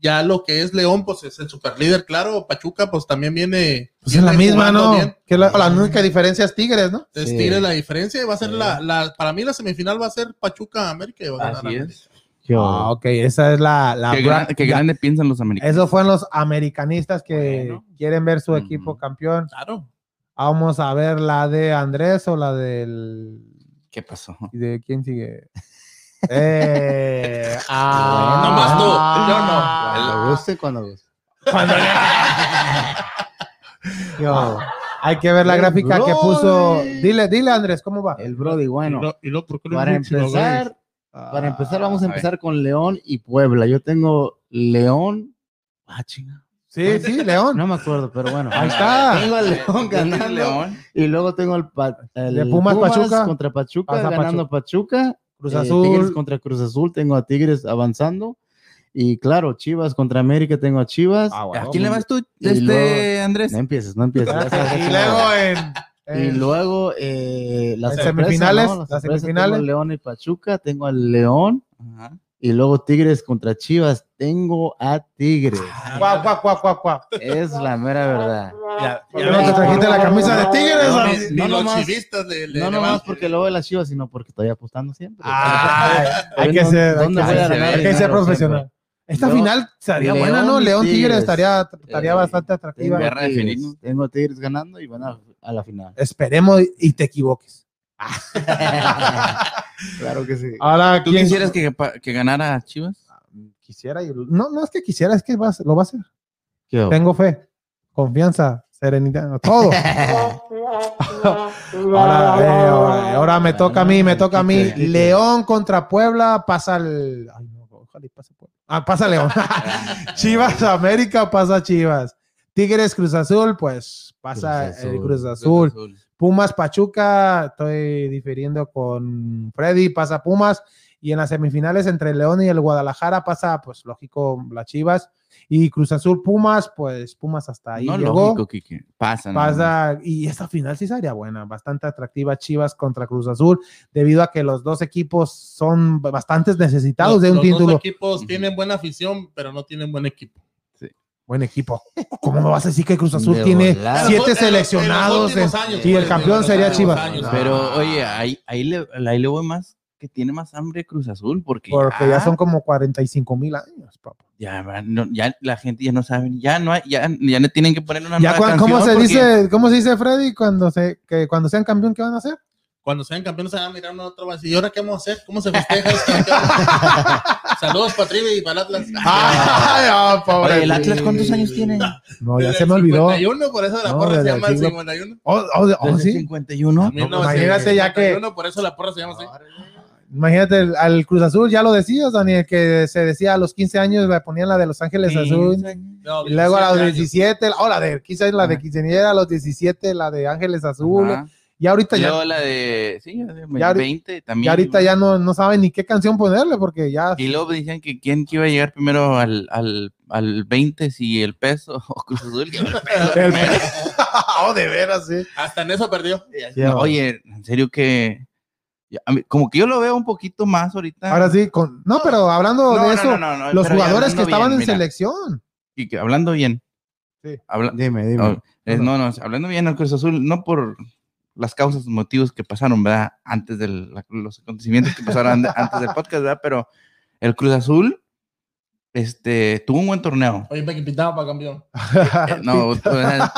Ya lo que es León, pues es el super líder, claro. Pachuca, pues también viene. Pues es la misma, ¿no? Que la, la única diferencia es Tigres, ¿no? Sí. Tigres la diferencia y va a ser Sí. la, la- Para mí, la semifinal va a ser Pachuca América y va a ganar Así América. es. Yo. Ah, ok, esa es la. la Qué, gran- qué ya- grande piensan los americanos. Esos fueron los americanistas que Bueno. quieren ver su equipo campeón. Claro. Vamos a ver la de Andrés o la del. ¿Qué pasó? ¿y ¿De quién sigue? Eh, ah, Nomás tú, yo no. Cuando guste, cuando guste. Cuando Yo, hay que ver la El gráfica que puso. Dile, dile, Andrés, ¿cómo va? El Brody, bueno. Y lo- y lo- ¿por qué lo Para empezar, para empezar, vamos a empezar con León y Puebla. Yo tengo León. Ah, chinga. Sí, sí, León. No me acuerdo, pero bueno. Ahí está. Tengo al León ganando. León. Y luego tengo el, pa- el De Pumas, Pachuca. contra Pachuca, Pasa ganando Pachuca. Cruz Eh, Azul. Tigres contra Cruz Azul, tengo a Tigres avanzando. Y claro, Chivas contra América, tengo a Chivas. Ah, bueno. ¿A quién le vas tú, este, luego- Andrés? No empieces, no empieces. Y luego en, Y luego eh, las En semifinales, ¿no? las sorpresas, semifinales. León y Pachuca, tengo al León. Ajá. Y luego Tigres contra Chivas, tengo a Tigres. Guau, guau, guau, guau. Es la mera verdad. ¿Por qué no te trajiste la camisa de Tigres? No, Ani? ni no los nomás- chivistas le, le- No nomás porque veo de las Chivas, sino porque estoy apostando siempre. Ay, hay que ¿Dónde- ser, hay que voy a ser- ganar hay que dinero ser siempre? profesional. Esta León- final estaría León buena, ¿no? León Tigres Tigres. estaría, estaría Eh, bastante Tengo atractiva. De Tigres, tengo Tigres ganando y van a, a la final. Esperemos y te equivoques. claro que sí. Ahora, ¿Tú ¿quién quisieras que, ganara Chivas? quisiera? y- No, no es que quisiera, es que va lo va a hacer. Tengo fe, confianza, serenidad, todo. Ahora, eh, ahora, ahora me toca a mí, me toca a mí. León contra Puebla, pasa el. Ay, no, ojalá y pase Puebla. Ah, pasa León. Chivas América, pasa Chivas. Tigres Cruz Azul, pues pasa Cruz el Azul. Cruz Azul. Pumas Pachuca, estoy difiriendo con Freddy, pasa Pumas. Y en las semifinales entre León y el Guadalajara pasa, pues lógico, las Chivas. Y Cruz Azul Pumas, pues Pumas hasta ahí No, llegó. lógico, Kike. Pasa. Pasa, y esta final sí sería buena, bastante atractiva Chivas contra Cruz Azul, debido a que los dos equipos son bastantes necesitados los, de un los título. dos equipos tienen buena afición, pero no tienen buen equipo. Buen equipo. ¿Cómo me vas a decir que Cruz Azul De tiene volada. siete En seleccionados en en- años, y el pues, campeón sería Chivas? años. Pero, oye, ahí, ahí, le, ahí le voy más que tiene más hambre Cruz Azul, porque, Porque ya son como 45 mil años, papá. ya, no, ya la gente ya no sabe, ya no hay, ya, ya no tienen que poner una Ya nueva cuan- ¿Cómo canción se porque- dice, cómo se dice Freddy cuando se que cuando sean campeón qué van a hacer? Cuando sean campeones se van a mirar uno a otro y van a decir, ¿y ahora qué vamos a hacer? ¿Cómo se festeja este campeón? Saludos para Trivi y para Atlas. Ay, oh, pobre Oye, ¿el Atlas cuántos años tiene? No, ya se me el olvidó. 51, por eso la No, porra se el llama el siglo- 51. Oh, oh, oh, sí. 51. No, imagínate ya que- 51, por eso la porra se llama así. Imagínate el- al Cruz Azul, ya lo decías, Daniel, que se decía a los 15 años le ponían la de Los Ángeles Azul. No, Y luego a los 17 años. 17, oh, la de 15 años, la de quinceañera, a los 17, la de Ángeles Azul. Ajá. Y ahorita Y ya, la de, sí, ya de Ya ahori- 20 también. ya ahorita ya no, no saben ni qué canción ponerle, porque ya. Y luego decían que quién que iba a llegar primero al, al, al 20, si el peso o Cruz Azul. que el peso El- primero. oh, de veras, sí. Hasta en eso perdió. Ya, No, oye, en serio que. como que yo lo veo un poquito más ahorita. Ahora sí, con, no, pero hablando No, de eso, no, no, no, los jugadores que estaban bien, en mira, selección. y que hablando bien. Sí. Habla- Dime, dime. no, no, no, hablando bien al Cruz Azul, no por las causas, motivos que pasaron, ¿verdad? Antes de los acontecimientos que pasaron an- antes del podcast, ¿verdad? Pero el Cruz Azul este, tuvo un buen torneo. Oye, me pintaba para campeón. Eh, no, sea,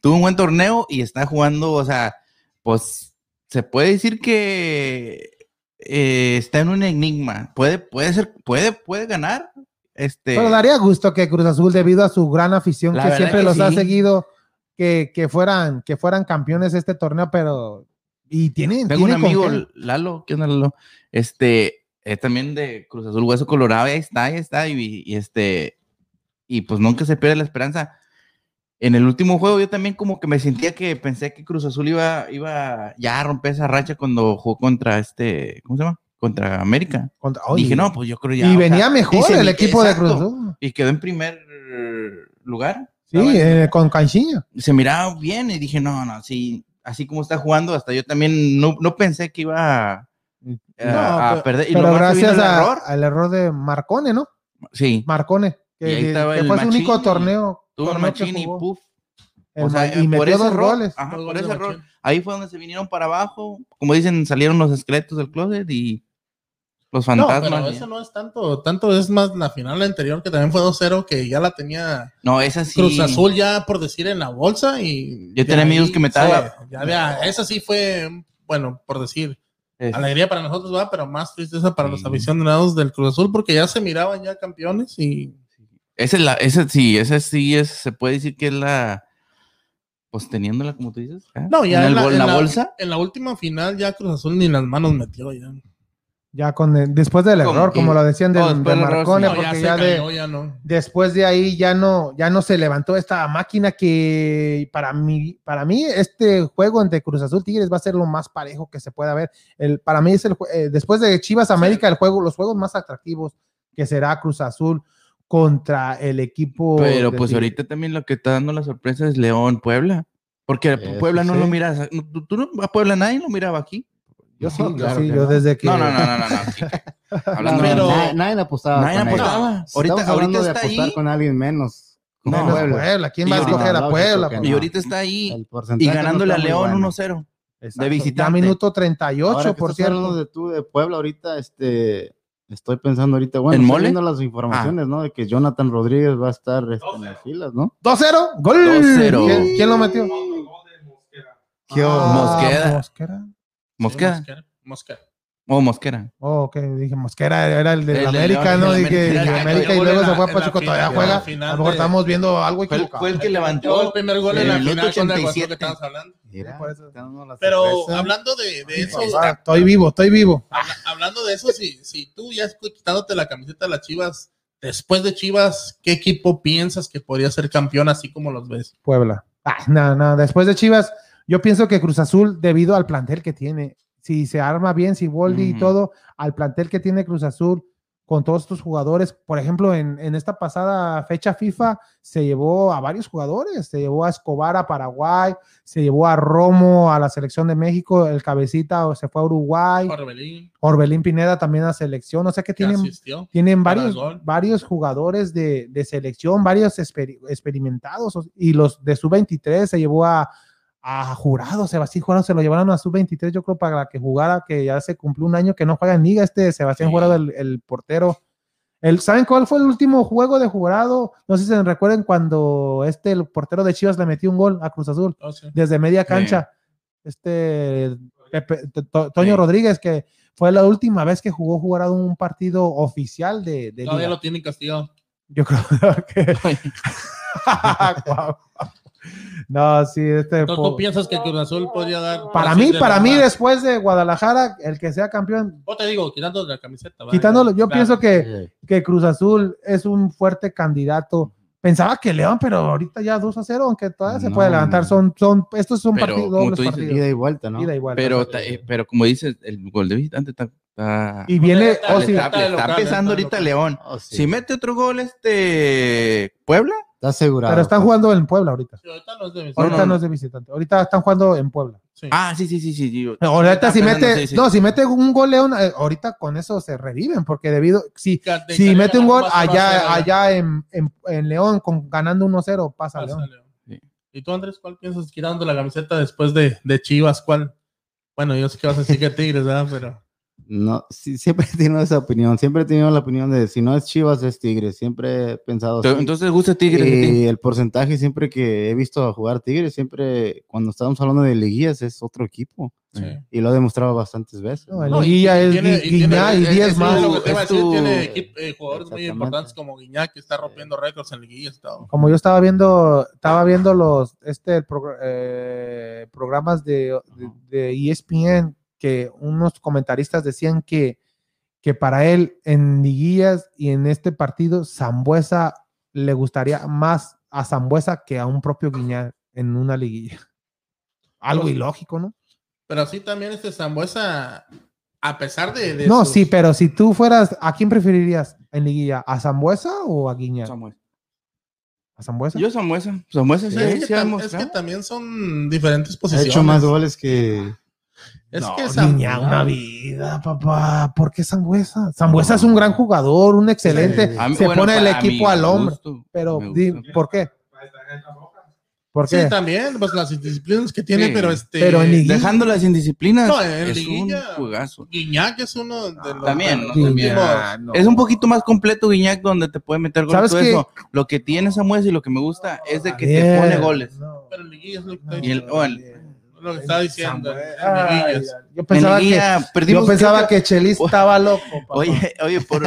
tuvo un buen torneo y está jugando, o sea, pues se puede decir que eh, está en un enigma. Puede, puede ser, puede, puede ganar. Este, Pero daría gusto que Cruz Azul, debido a su gran afición que siempre que los ha seguido, que, que fueran, que fueran campeones este torneo, pero y tienen, tengo un tienen amigo, qué. Lalo, ¿qué onda, Lalo? Este, es también de Cruz Azul, Hueso Colorado, ahí está, ahí está, y, y este, y pues nunca se pierde la esperanza. En el último juego yo también como que me sentía que pensé que Cruz Azul iba, iba ya a romper esa racha cuando jugó contra este, ¿cómo se llama? Contra América. Contra- Dije, no, pues yo creo ya. y venía sea, mejor el equipo de Cruz Azul. Y quedó en primer lugar. Sí, eh, con Caixinha. se miraba bien y dije, no, no, sí, así como está jugando, hasta yo también no, no pensé que iba a, a pero- perder. Y Pero gracias el a- error. al error de Marcone, ¿no? Sí, Marcone, Y ahí que, estaba que el fue su único torneo. tuvo torneo que machín y puff. O sea, y por metió ese dos error, goles. ajá, Dos por goles ese de error. Machín. Ahí fue donde se vinieron para abajo. Como dicen, salieron los esqueletos del closet y los No, fantasmas. pero y- eso no es tanto, tanto es más la final anterior que también fue 2-0 que ya la tenía No, esa sí. Cruz Azul ya por decir en la bolsa y Yo tenía amigos que me sí, estaban- ya vea, esa sí fue bueno por decir es- alegría para nosotros va pero más tristeza para los aficionados del Cruz Azul porque ya se miraban ya campeones y Esa es la, esa sí, esa sí es, se puede decir que es la, pues teniéndola como tú dices. ¿eh? no ya en, la, en la- bolsa. en la última final ya Cruz Azul ni las manos metió ya Ya con el- después del error, como lo decían de, No, de error, Marcone, sí. No, ya porque ya de, cayó, ya no. después de ahí ya no, ya no se levantó esta máquina que para mí, para mí este juego entre Cruz Azul Tigres va a ser lo más parejo que se pueda ver. El, para mí es el eh, después de Chivas América el juego, los juegos más atractivos que será Cruz Azul contra el equipo. Pero pues Tigres. ahorita también lo que está dando la sorpresa es León Puebla. Porque Eso Puebla no sí. lo miras. tú no, a Puebla nadie lo miraba aquí. Yo sí, No, yo claro sí, que yo no. desde que No, no, no, no, no. no. Hablando No, Pero- nadie, nadie apostaba. Nadie con apostaba. Ahorita, hablando ahorita de está apostar ahí. con alguien menos. como Menos Puebla. Puebla. ¿Quién va a ahorita- escoger a Puebla? Y ahorita está ahí. Y ganándole no a León bueno. 1-0. Exacto. de visitante. Ya minuto Ahora 38, que por cierto. de tú de Puebla ahorita, este, estoy pensando ahorita, bueno, ¿En estoy mole? viendo las informaciones, ¿no? De que Jonathan Rodríguez va a estar este, en las filas, ¿no? 2-0, gol. 2-0. ¿Quién, quién lo metió? ¿Qué Ah, Mosqueda. Mosquera. Mosquera. Mosquera. Mosquera. O Mosquera. Oh, ok, dije Mosquera era el de El América, ¿no? el Dije, América. y luego se fue a Pachuco, todavía juega. A lo mejor de- estamos viendo algo Fue, equivocado. fue el que levantó. el primer gol en la final con el Guasón 87. que estamos hablando. Mira, Pero sorpresa. hablando de, de eso, Ah, estoy vivo, estoy vivo. habla- hablando de eso, si, si tú ya estás quitándote la camiseta de las Chivas, después de Chivas, ¿qué equipo piensas que podría ser campeón así como los ves? Puebla. Ah, no, no, después de Chivas, yo pienso que Cruz Azul, debido al plantel que tiene, si se arma bien, si Boldi y todo, al plantel que tiene Cruz Azul, con todos estos jugadores, por ejemplo, en, en esta pasada fecha FIFA, se llevó a varios jugadores, se llevó a Escobar a Paraguay, se llevó a Romo a la selección de México, el cabecita se fue a Uruguay, Orbelín, Orbelín Pineda también a selección, o sea que tienen, asistió. tienen varios, varios jugadores de, de selección, varios exper- experimentados, y los de sub-23 se llevó a, a Jurado, Sebastián Jurado se lo llevaron a sub-23, yo creo, para que jugara, que ya se cumplió un año que no juega en liga, este Sebastián Sí. Jurado, el, el portero. El, ¿Saben cuál fue el último juego de Jurado? No sé si se recuerden cuando este, el portero de Chivas le metió un gol a Cruz Azul Oh, sí. desde media cancha. Este Pepe- To- To- Toño Sí. Rodríguez, que fue la última vez que jugó Jurado un partido oficial de, de Todavía liga. lo tienen castigado. Yo creo que. Guau. No, sí, este. Po- ¿tú piensas que Cruz Azul podría dar? para mí, para mí, después de Guadalajara, el que sea campeón, O te digo, quitando la camiseta. quitándolo, yo Claro. pienso que, que Cruz Azul es un fuerte candidato. Pensaba que León, pero ahorita ya 2 a 0, aunque todavía se puede levantar. Son, son, estos son Pero, partidos, como dobles tú dices, partidos. Ida y vuelta, ¿no? Ida y vuelta. Pero, eh, pero como dices, el gol de visitante está. está- y viene, Está- oh, sí, pesando ahorita local. León. Oh, sí. Si mete otro gol, este. Puebla. Está asegurado. pero están pues. jugando en Puebla ahorita. Sí, ahorita no es de No, Ahorita no, no, no. es de visitante. Ahorita están jugando en Puebla. Sí. Ah, sí, sí, sí, sí. yo- Ahorita si mete, sí, sí. no, si mete un gol León, eh, ahorita con eso se reviven, porque debido, si, de si mete un gol que allá, allá en, en, en León con ganando 1-0, pasa pasa León. León. Sí. ¿Y tú, Andrés, cuál piensas quitando la camiseta después de, de Chivas? ¿Cuál? Bueno, yo sé que vas a decir que Tigres, ¿verdad? Pero No, sí, siempre he tenido esa opinión. Siempre he tenido la opinión de si no es Chivas, es Tigres. Siempre he pensado así. Entonces, ¿gusta Tigres? a ti? Y el porcentaje siempre que he visto jugar Tigres, siempre cuando estamos hablando de liguillas es otro equipo. sí. Y lo ha demostrado bastantes veces. No, No, y- Liguilla y es tiene- y tiene- Guiñá y es- 10 es más. lo que te iba a Es decir, tu- tiene equip- eh, jugadores muy importantes como Guiñac, que está rompiendo récords en todo. Como yo estaba viendo, estaba viendo los este el progr- eh, programas de, de, de ESPN que unos comentaristas decían que, que para él en liguillas y en este partido Zambuesa le gustaría más a Zambuesa que a un propio Guiñac en una liguilla. Algo ilógico, ¿no? Pero así también este Zambuesa, a pesar de. de No, sus- sí, pero si tú fueras, ¿a quién preferirías en liguilla? ¿A Zambuesa o a? Samuel. ¿A Zambuesa? Yo. Samuesa sí, Es que, sí ha es también son diferentes Ha posiciones. hecho más goles que. Es no, que Guiñac, una vida, papá. ¿Por qué Zambuesa? Zambuesa es un gran jugador, un excelente. Sí. Mí- se bueno, pone el equipo al hombro. gusto, Pero, di-. ¿por qué? ¿Por Sí, qué? también, pues las indisciplinas que tiene, Sí. pero este. Pero en Dejando las indisciplinas, No, en es liguilla- un jugazo. Guiñac es uno de los. También, También. no. Es un poquito más completo Guiñac donde te puede meter goles. ¿Sabes todo qué? eso. Lo que tiene Samuel y lo que me gusta es de que Bien, te pone goles. no. Pero en liguilla es lo que Y el- diciendo. o el- Lo que está diciendo. en- en Ay, yo pensaba, En que, yo pensaba que Chelis estaba loco. papá. Oye, oye, por,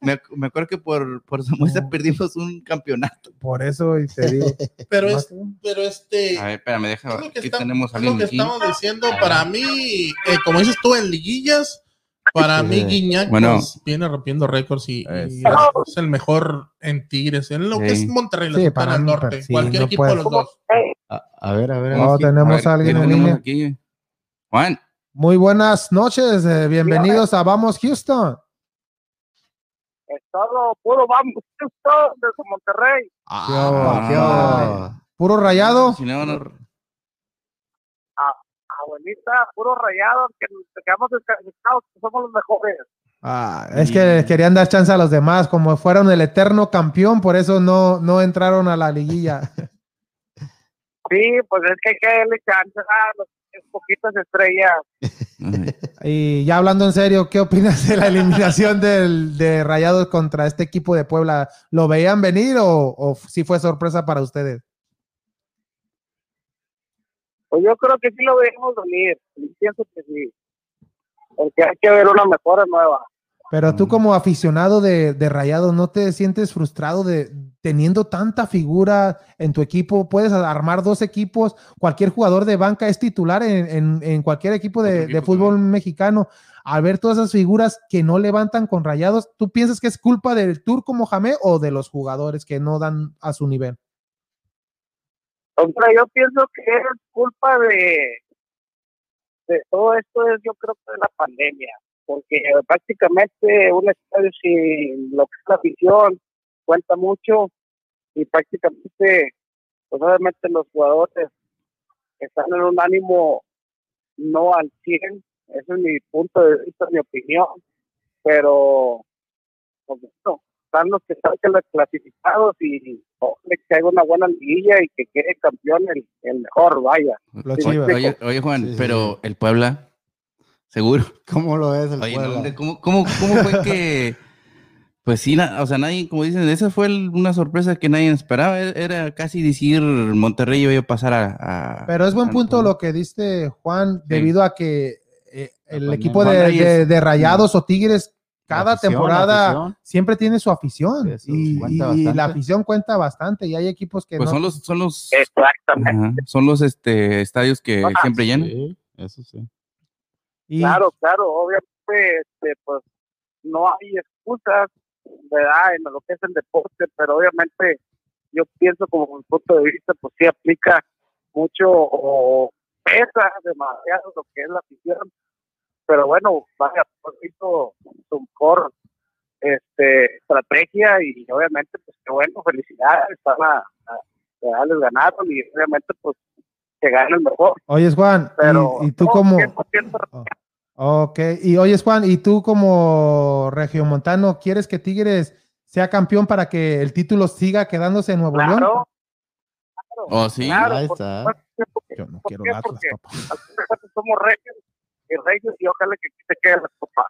me, me acuerdo que por, por Samuel No. perdimos un campeonato. Por eso y te digo. Pero, es, pero este. A ver, espérame, deja. es lo que, Aquí está- tenemos a es lo que aquí. estamos diciendo. Para mí, eh, como dices tú, en liguillas, Para Sí. mí, Guiñac Bueno. pues, viene rompiendo récords y, y es el mejor en Tigres. En lo que Sí. es Monterrey, Sí, para mí, Norte. cualquier no equipo de los dos. A, a ver, a ver. Oh, aquí. tenemos a alguien ¿qué en línea. aquí? Juan, Muy buenas noches, eh, bienvenidos a Vamos Houston. Estado puro vamos Houston desde Monterrey. Ah, ¿Qué hubo? Puro rayado. si no, no- Abuelita, puro rayado, que nos quedamos descalificados, que somos los mejores. Ah, es que querían dar chance a los demás, como fueron el eterno campeón, por eso no, no entraron a la liguilla. Sí, pues es que hay que darle chance a los poquitas estrellas. Y ya hablando en serio, ¿qué opinas de la eliminación del, de Rayados contra este equipo de Puebla? ¿Lo veían venir o, o sí fue sorpresa para ustedes? Pues yo creo que sí lo debemos venir. Yo pienso que sí. Porque hay que ver una mejora nueva. Pero tú Mm. como aficionado de, de Rayados, ¿no te sientes frustrado de teniendo tanta figura en tu equipo? Puedes armar dos equipos, cualquier jugador de banca es titular en, en- en cualquier equipo de, de fútbol también. mexicano. Al ver todas esas figuras que no levantan con Rayados, ¿tú piensas que es culpa del Turco Mohamed o de los jugadores que no dan a su nivel? Entonces yo pienso que es culpa de, de todo esto, es yo creo que de la pandemia. Porque prácticamente un estadio sin lo que es la afición cuenta mucho y prácticamente, pues obviamente los jugadores están en un ánimo no al 100, ese es mi punto de vista, mi opinión, pero pues, bueno, están los que están clasificados y ojalá que haga una buena liguilla y que quede campeón el, el mejor, vaya. Sí. Oye, oye, Juan, Sí, sí, pero el Puebla, seguro. ¿Cómo lo es el Oye, Puebla? ¿cómo, cómo, cómo fue que.? Pues sí, na- o sea, nadie, como dicen, esa fue el- una sorpresa que nadie esperaba. e- Era casi decir Monterrey iba a pasar a. a- Pero es buen punto lo que diste, Juan, debido a que eh, el pandemia. equipo Juan de, Reyes. de- de Rayados o Tigres, cada afición, temporada siempre tiene su afición. Eso Y, cuenta y la afición cuenta bastante. Y hay equipos que Pues no. son los, son los, Exactamente. ajá, son los este, estadios que Ah, siempre llenan. Sí, eso sí. Claro, claro, obviamente, este, pues no hay excusas, ¿verdad? En lo que es el deporte, pero obviamente yo pienso como mi punto de vista, pues sí aplica mucho o pesa demasiado lo que es la afición, pero bueno, vaya, pues hizo su mejor este, estrategia y obviamente, pues qué bueno, felicidades, van a, a- ganaron y obviamente, pues que gane el mejor, Oyes, Juan, y- pero y, tú no, como. 100% Ok, y oyes, Juan, y tú como regiomontano, ¿quieres que Tigres sea campeón para que el título siga quedándose en Nuevo León? Claro. Oh, sí. Claro, Ahí está. porque Yo no ¿Por quiero Atlas, Porque- papá. somos reyes y y ojalá que aquí se queden las copas.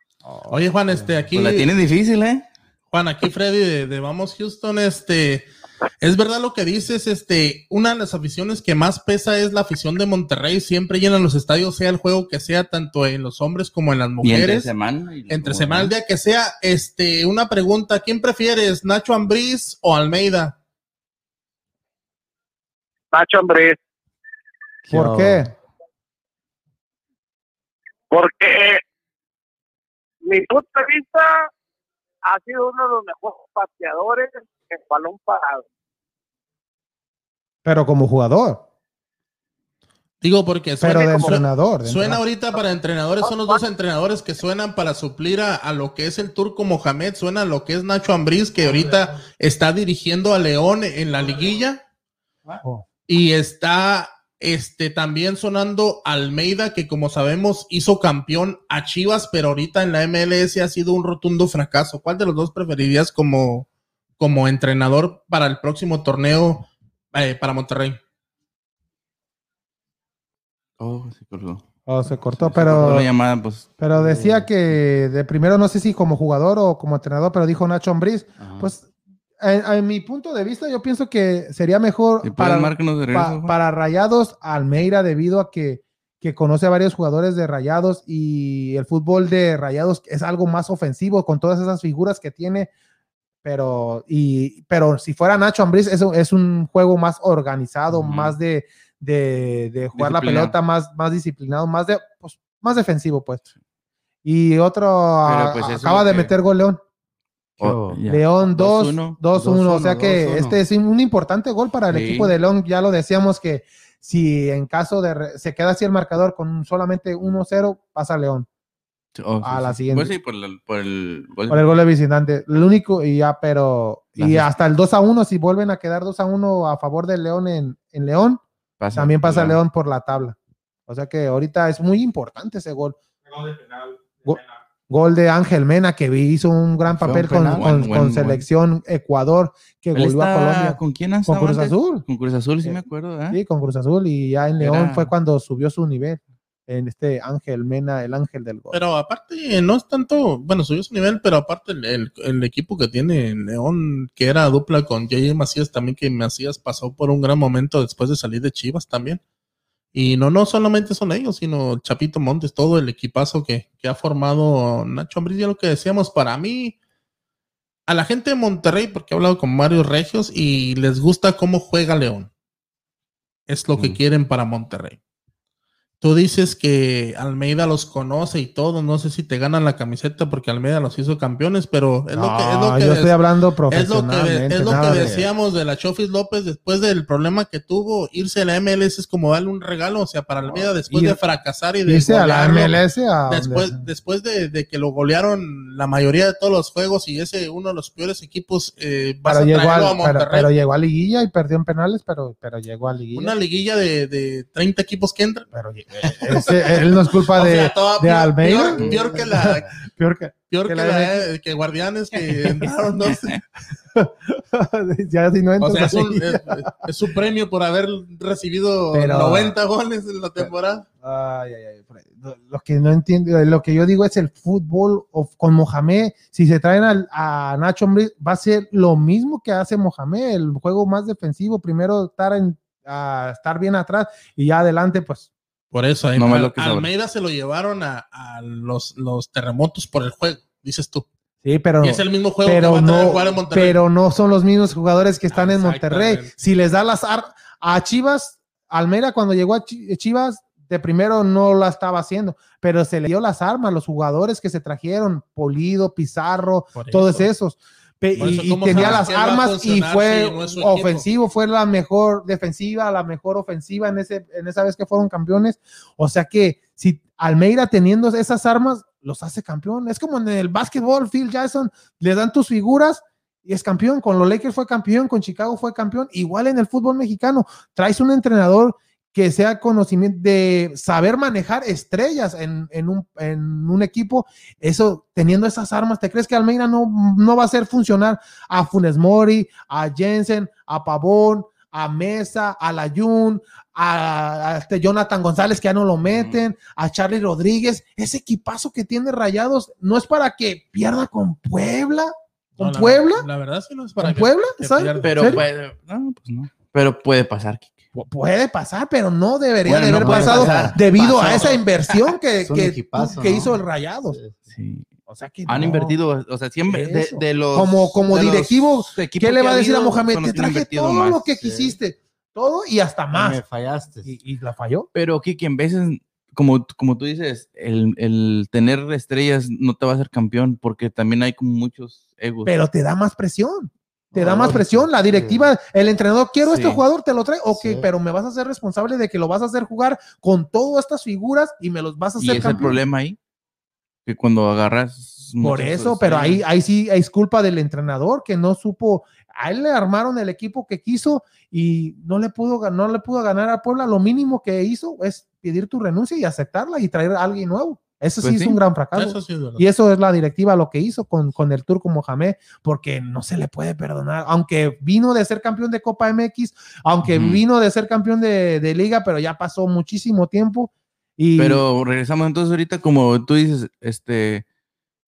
Oye, Juan, este, aquí. Pues la tienen difícil, ¿eh? Juan, aquí Freddy de, de Vamos Houston, este, es verdad lo que dices, este, una de las aficiones que más pesa es la afición de Monterrey, siempre llenan los estadios, sea el juego que sea, tanto en los hombres como en las Y entre mujeres. semana. y- Entre semana, el día que sea, este, una pregunta, ¿quién prefieres, Nacho Ambriz o Almeida? Nacho Andrés, ¿Por qué? porque mi punto de vista ha sido uno de los mejores pateadores en balón parado. Pero como jugador, Digo, porque pero suena, de su- entrenador. de suena entrenador. ahorita para entrenadores, son los dos entrenadores que suenan para suplir a, a lo que es el turco Mohamed, suena a lo que es Nacho Ambriz, que ahorita está dirigiendo a León en la liguilla. Oh. Y está este también sonando Almeida, que como sabemos hizo campeón a Chivas, pero ahorita en la MLS ha sido un rotundo fracaso. ¿Cuál de los dos preferirías como, como entrenador para el próximo torneo eh, para Monterrey? Oh, se colgó. Oh, se cortó, Se cortó pero, la llamada, pues. pero decía que de primero no sé si como jugador o como entrenador, pero dijo Nacho Ambriz. Pues en, en mi punto de vista, yo pienso que sería mejor ¿Y para, de regreso, Rayados Almeida debido a que, que conoce a varios jugadores de Rayados y el fútbol de Rayados es algo más ofensivo con todas esas figuras que tiene. Pero, y, pero si fuera Nacho Ambriz, es, un- es un juego más organizado, más de, de, de jugar la pelota, más, más disciplinado, más, de, pues, más defensivo, pues. y otro ah, pues, eso es acaba de que- meter gol León. Oh. León 2, 2-1. 2-1. O sea que 2-1. este es un importante gol para el Sí. equipo de León. Ya lo decíamos que si en caso de re- se queda así el marcador con solamente 1-0, pasa León Oh, sí, a la sí. siguiente. Pues sí, por, el- por el gol. por el gol de visitante. El único y ya, pero y hasta el 2-1, si vuelven a quedar 2-1 a favor del León en, en León, Pasa también pasa León por la tabla. O sea que ahorita es muy importante ese gol. Go- Gol de Ángel Mena, que hizo un gran Fue papel con, con- Buen, con buen, buen. selección Ecuador, que Él volvió a Colombia. ¿Con quién Con Cruz antes? Azul. Con Cruz Azul, sí Eh, me acuerdo, ¿eh? Sí, con Cruz Azul. Y ya en León Era- fue cuando subió su nivel. En este Ángel Mena, el ángel del gol. Pero aparte, no es tanto, bueno, subió su nivel, pero aparte el, el- el equipo que tiene León, que era dupla con JJ Macías también, que Macías pasó por un gran momento después de salir de Chivas también. Y no, no solamente son ellos, sino Chapito Montes, todo el equipazo que, que ha formado Nacho Ambriz, ya lo que decíamos, para mí, a la gente de Monterrey, porque he hablado con varios regios y les gusta cómo juega León. Es lo que Mm. quieren para Monterrey. Tú dices que Almeida los conoce y todo. No sé si te ganan la camiseta porque Almeida los hizo campeones, pero es lo que, es lo No, que yo des- estoy hablando es lo que, profesionalmente. es lo que de- decíamos de la Chofis López después del problema que tuvo. Irse a la MLS es como darle un regalo. O sea, para Almeida después ir- de fracasar y de Irse a la golearlo, MLS. a después, después de, de que lo golearon la mayoría de todos los juegos y ese uno de los peores equipos, eh, vas pero, a llegó a, a pero, Monterrey. pero llegó a liguilla y perdió en penales, pero, pero llegó a liguilla. Una liguilla de, de 30 equipos que entran. Pero ese- él no es culpa O de, sea, toda de peor- Almeida. Peor, peor que la, peor que peor Que que, la la, que Guardianes que entraron dos. ya si no O entras sea, es, así. un- es- es su premio por haber recibido Pero- 90 goles en la temporada. Ay, ay, ay. Lo- que no entiendo, lo que yo digo es el fútbol o con Mohamed. Si se traen al- a Nacho va a ser lo mismo que hace Mohamed, el juego más defensivo. Primero estar, en, a estar bien atrás y ya adelante, pues. Por eso, No a- más lo que sobra. Almeida se lo llevaron a, a los, los terremotos por el juego, dices tú. Sí, pero, y es el mismo juego pero que va a tener no, jugar en Monterrey. pero no son los mismos jugadores que están en Monterrey. Si les da las ar- a Chivas, Almeida cuando llegó a Chi- Chivas, de primero no la estaba haciendo, pero se le dio las armas, los jugadores que se trajeron, Polido, Pizarro, Por todos eso. esos. Y eso, y ¿cómo tenía las armas y fue si no es su equipo? ofensivo, fue la mejor defensiva, la mejor ofensiva en, ese, en esa vez que fueron campeones. O sea que si Almeida teniendo esas armas, los hace campeón. Es como en el básquetbol, Phil Jackson, le dan tus figuras y es campeón. Con los Lakers fue campeón, con Chicago fue campeón. Igual en el fútbol mexicano, traes un entrenador que sea conocimiento de saber manejar estrellas en, en un, en un equipo, eso teniendo esas armas, ¿te crees que Almeida no, no va a hacer funcionar a Funes Mori, a Jensen, a Pavón, a Mesa, a Layun, a, a este Jonathan González que ya no lo meten, a Charlie Rodríguez, ese equipazo que tiene Rayados no es para que pierda con Puebla, con No, la- Puebla, La, verdad sí no es para con que- Puebla, que. Pero puede, no, pues no. Pero puede pasar, Kike. Pu- Puede pasar, pero no debería Bueno, de no haber pasado pasar. debido a esa inversión que, que, equipazo, que ¿no? hizo el Rayados. Sí. Sí. O sea que Han no. invertido, o sea, siempre de, los. Como- como de directivo, ¿Qué le va a decir a Mohamed? Te traje todo más. lo que sí. quisiste, todo y hasta Me más. fallaste. Y, y la falló. Pero Kike, en veces, como, como tú dices, el, el tener estrellas no te va a hacer campeón porque también hay como muchos egos. Pero te da más presión. Te da más presión. La directiva, el entrenador, quiero este jugador, te lo trae. Ok, Sí. pero me vas a hacer responsable de que lo vas a hacer jugar con todas estas figuras y me los vas a y hacer es el problema ahí. Que cuando agarras. Por eso, pero ahí, ahí sí es culpa del entrenador que no supo. A él le armaron el equipo que quiso y no le pudo, no le pudo ganar a Puebla. Lo mínimo que hizo es pedir tu renuncia y aceptarla y traer a alguien nuevo. Eso Pues sí, es un gran fracaso. Eso sí es verdad. Y eso es la directiva lo que hizo con, con el Turco Mohamed, porque no se le puede perdonar, aunque vino de ser campeón de Copa MX, aunque vino de ser campeón de, de liga, pero ya pasó muchísimo tiempo. Y Pero regresamos entonces ahorita, como tú dices, este,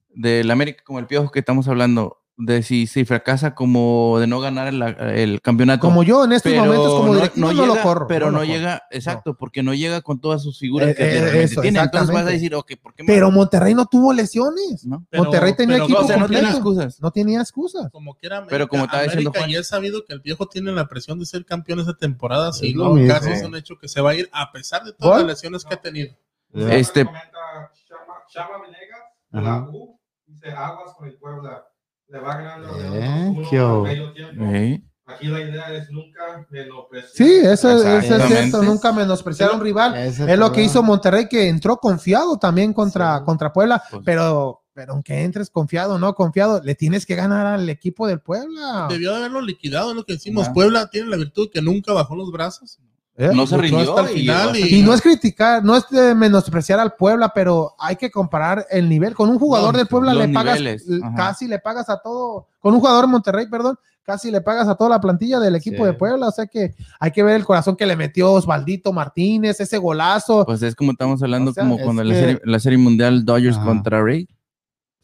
del América, como el piojo que estamos hablando, de si, si fracasa como de no ganar el, el campeonato. como yo en estos pero momentos, como directivo, no, llega, lo corro. Pero no no, corro. llega, exacto, porque no llega con todas sus figuras Eh, que eh, eso, tiene. Entonces vas a decir, ok, ¿por qué me- Pero Monterrey no tuvo lesiones. ¿no? Pero- Monterrey tenía pero, equipo o sea, no tiene completo. excusas. No tenía excusas. Como quiera, Pero como estaba diciendo América Juan. ya es sabido que el viejo tiene la presión de ser campeón esa temporada. No, lo casi es un hecho que se va a ir a pesar de todas las lesiones que ha tenido. Este, Chava Venegas, la U, dice aguas con el Puebla. Le va ganando de Eh, 2-1 qué al hubo. medio tiempo. Sí. Aquí la idea es nunca menospreciar. Sí, eso, eso es cierto, nunca menospreciar a un rival. Es lo que hizo Monterrey, que entró confiado también contra, Sí. contra Puebla, Pues- pero, pero aunque entres confiado o no confiado, le tienes que ganar al equipo del Puebla. Debió de haberlo liquidado, es lo que decimos. Puebla tiene la virtud que nunca bajó los brazos. ¿Eh? No se rindió hasta el y final y- Y no es criticar, no es de menospreciar al Puebla, pero hay que comparar el nivel. Con un jugador No, del Puebla le pagas, casi le pagas a todo, con un jugador de Monterrey, perdón, casi le pagas a toda la plantilla del equipo Sí. de Puebla. O sea que hay que ver el corazón que le metió Osvaldito Martínez, ese golazo. Pues es como estamos hablando O sea, como es cuando la, serie, la serie mundial Dodgers Ajá. contra Ray.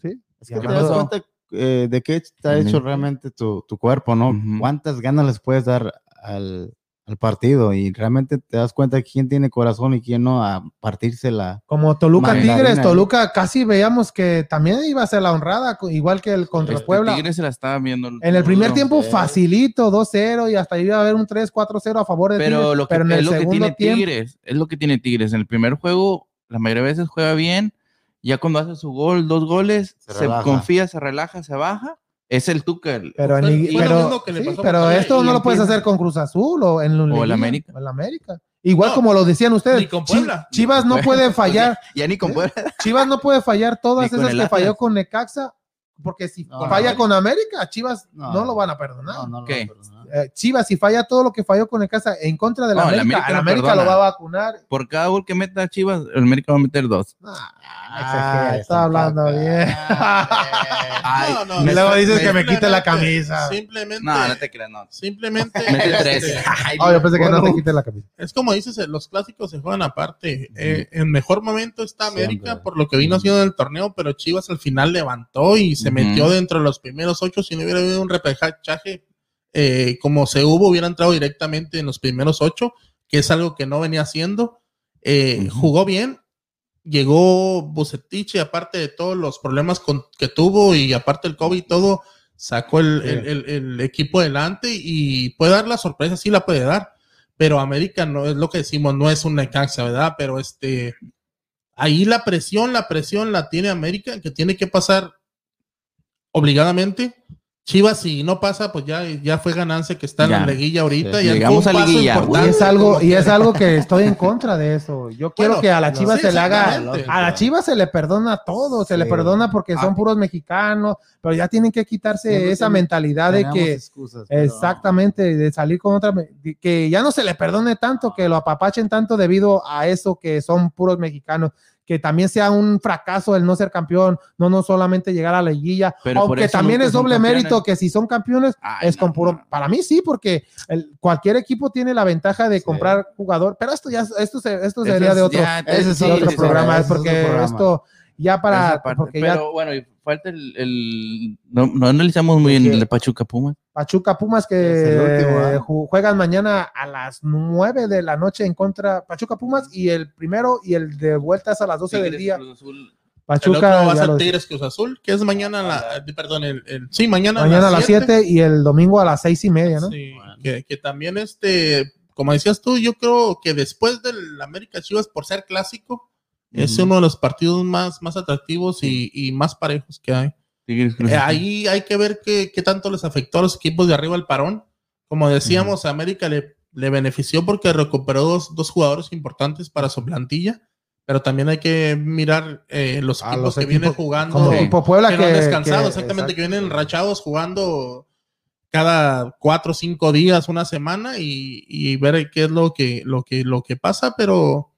¿sí? Es que Ya te pasó. das cuenta eh, de qué está hecho realmente tu, tu cuerpo, ¿no? ¿Cuántas ganas les puedes dar al, al partido? Y realmente te das cuenta quién tiene corazón y quién no a partirse la... Como Toluca Mandarina, Tigres. Toluca casi veíamos que también iba a ser la honrada, igual que el contra Este Puebla. Tigres se la estaba viendo. En el primer no, tiempo sí. facilito, 2-0 y hasta iba a haber un 3-4-0 a favor de Pero Tigres. lo que, pero en es el lo que segundo tiene tiempo, Tigres, es lo que tiene Tigres. En el primer juego, la mayoría de veces juega bien. Ya cuando hace su gol, dos goles, Se se, confía, se relaja, se baja. Es el Tuca. el- pero, en- pero, que sí, esto no lo en puedes hacer con Cruz Azul o en el Liguilla, América. o el América. Igual No, como lo decían ustedes, ni con Puebla. Chivas no puede fallar, Ya ni con Puebla. Chivas no puede fallar todas esas el que falló con Necaxa, porque si No, falla no. con América, Chivas no, No. lo van a perdonar. No, no lo ¿Qué? va a perdonar. Eh, Chivas, si falla todo lo que falló con Necaxa en contra de la No, el América, América el América perdona. lo va a vacunar. Por cada gol que meta Chivas, el América va a meter dos. Ah, está hablando bien. Ay, No, no, y luego me- dices que me quite la camisa. Simplemente, No, no te creas, no. simplemente Mete tres. Ay, Oh, yo pensé que no bueno. te quite la camisa. es como dices, eh, los clásicos se juegan aparte. Eh, en mejor momento está América Siempre. por lo que vino haciendo en el torneo, pero Chivas al final levantó y se metió dentro de los primeros ocho. Si no hubiera habido un repechaje eh, como se hubo, hubiera entrado directamente en los primeros ocho, que es algo que no venía haciendo. Eh. Jugó bien. Llegó Bucetich y aparte de todos los problemas con- que tuvo y aparte el COVID y todo, sacó el, Sí. el- el- el equipo adelante y puede dar la sorpresa, sí la puede dar, pero América no es lo que decimos, no es un Necaxa, ¿verdad? Pero este, ahí la presión, la presión la tiene América, que tiene que pasar obligadamente. Chivas, si no pasa, pues ya, ya fue ganancia que está en Ya. la liguilla ahorita. Sí. ya Llegamos a liguilla. Y es algo, y es que- algo que estoy en contra de eso. Yo quiero Bueno, que a la no, Chivas sí, se le haga, a la Chivas se le perdona todo, se le perdona porque son Ah. puros mexicanos, pero ya tienen que quitarse esa mentalidad de que excusas, pero- exactamente de salir con otra, que ya no se le perdone tanto, que lo apapachen tanto debido a eso que son puros mexicanos. Que también sea un fracaso el no ser campeón, no no solamente llegar a la liguilla, Pero aunque también es doble mérito que si son campeones Ay, es no, con puro, no. para mí sí, porque el- cualquier equipo tiene la ventaja de Sí. comprar jugador, pero esto ya, esto, se- esto sería es de otro, ya- ese es sí, otro sí, programa, es porque programa. esto ya para, Esa parte. porque ya Pero bueno, y falta el. el- no, no analizamos muy bien el de Pachuca Pumas. Pachuca Pumas que último, ¿eh? juegan mañana a las 9 de la noche en contra Pachuca Pumas y el primero y el de vuelta es a las 12 del día. Cruz Azul. El otro Pachuca va a ser Tigres Cruz Azul, que es mañana, a la, eh, perdón, el, el- sí, mañana, mañana a las 7 y el domingo a las 6 y media, ¿no? Sí, que, que también este, como decías tú, yo creo que después del América Chivas, por ser clásico, es uno de los partidos más, más atractivos y, y más parejos que hay. Tigres, Cruz Eh, Azul. ahí hay que ver qué, qué tanto les afectó a los equipos de arriba el parón. Como decíamos, América le, le benefició porque recuperó dos, dos jugadores importantes para su plantilla, pero también hay que mirar eh, los equipos los que vienen jugando Como tipo Puebla que que, no han descansado, que- exactamente, que vienen rachados jugando cada cuatro o cinco días, una semana y, y ver qué es lo que, lo que, lo que pasa, pero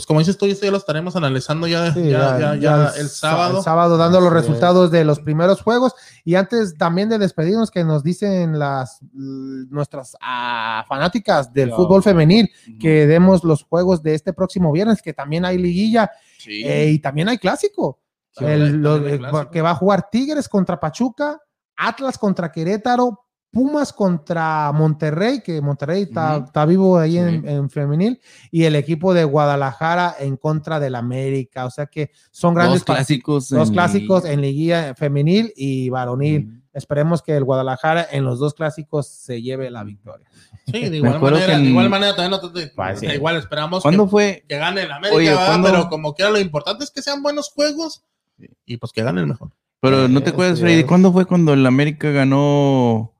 pues como dices tú, esto ya lo estaremos analizando ya, Sí, ya, ya, ya el sábado. el sábado dando los resultados de los primeros juegos. Y antes también de despedirnos, que nos dicen las nuestras ah, fanáticas del fútbol femenil, que demos los juegos de este próximo viernes, que también hay liguilla Sí. eh, y también hay clásico. Sí, El- lo- clásico. que va a jugar Tigres contra Pachuca, Atlas contra Querétaro, Pumas contra Monterrey, que Monterrey está, vivo ahí en, Sí. en femenil, y el equipo de Guadalajara en contra del América. O sea que son grandes Dos clásicos. Dos en clásicos liguilla. en liguilla femenil y varonil. Esperemos que el Guadalajara en los dos clásicos se lleve la victoria. Sí, de igual manera, que en- de igual manera también Pues sí. igual esperamos ¿Cuándo que, fue? que gane el América, Oye, ¿verdad? ¿cuándo- pero como quiera lo importante es que sean buenos juegos y pues que gane el mejor. Pero no te acuerdas, sí Freddy. ¿cuándo fue cuando el América ganó?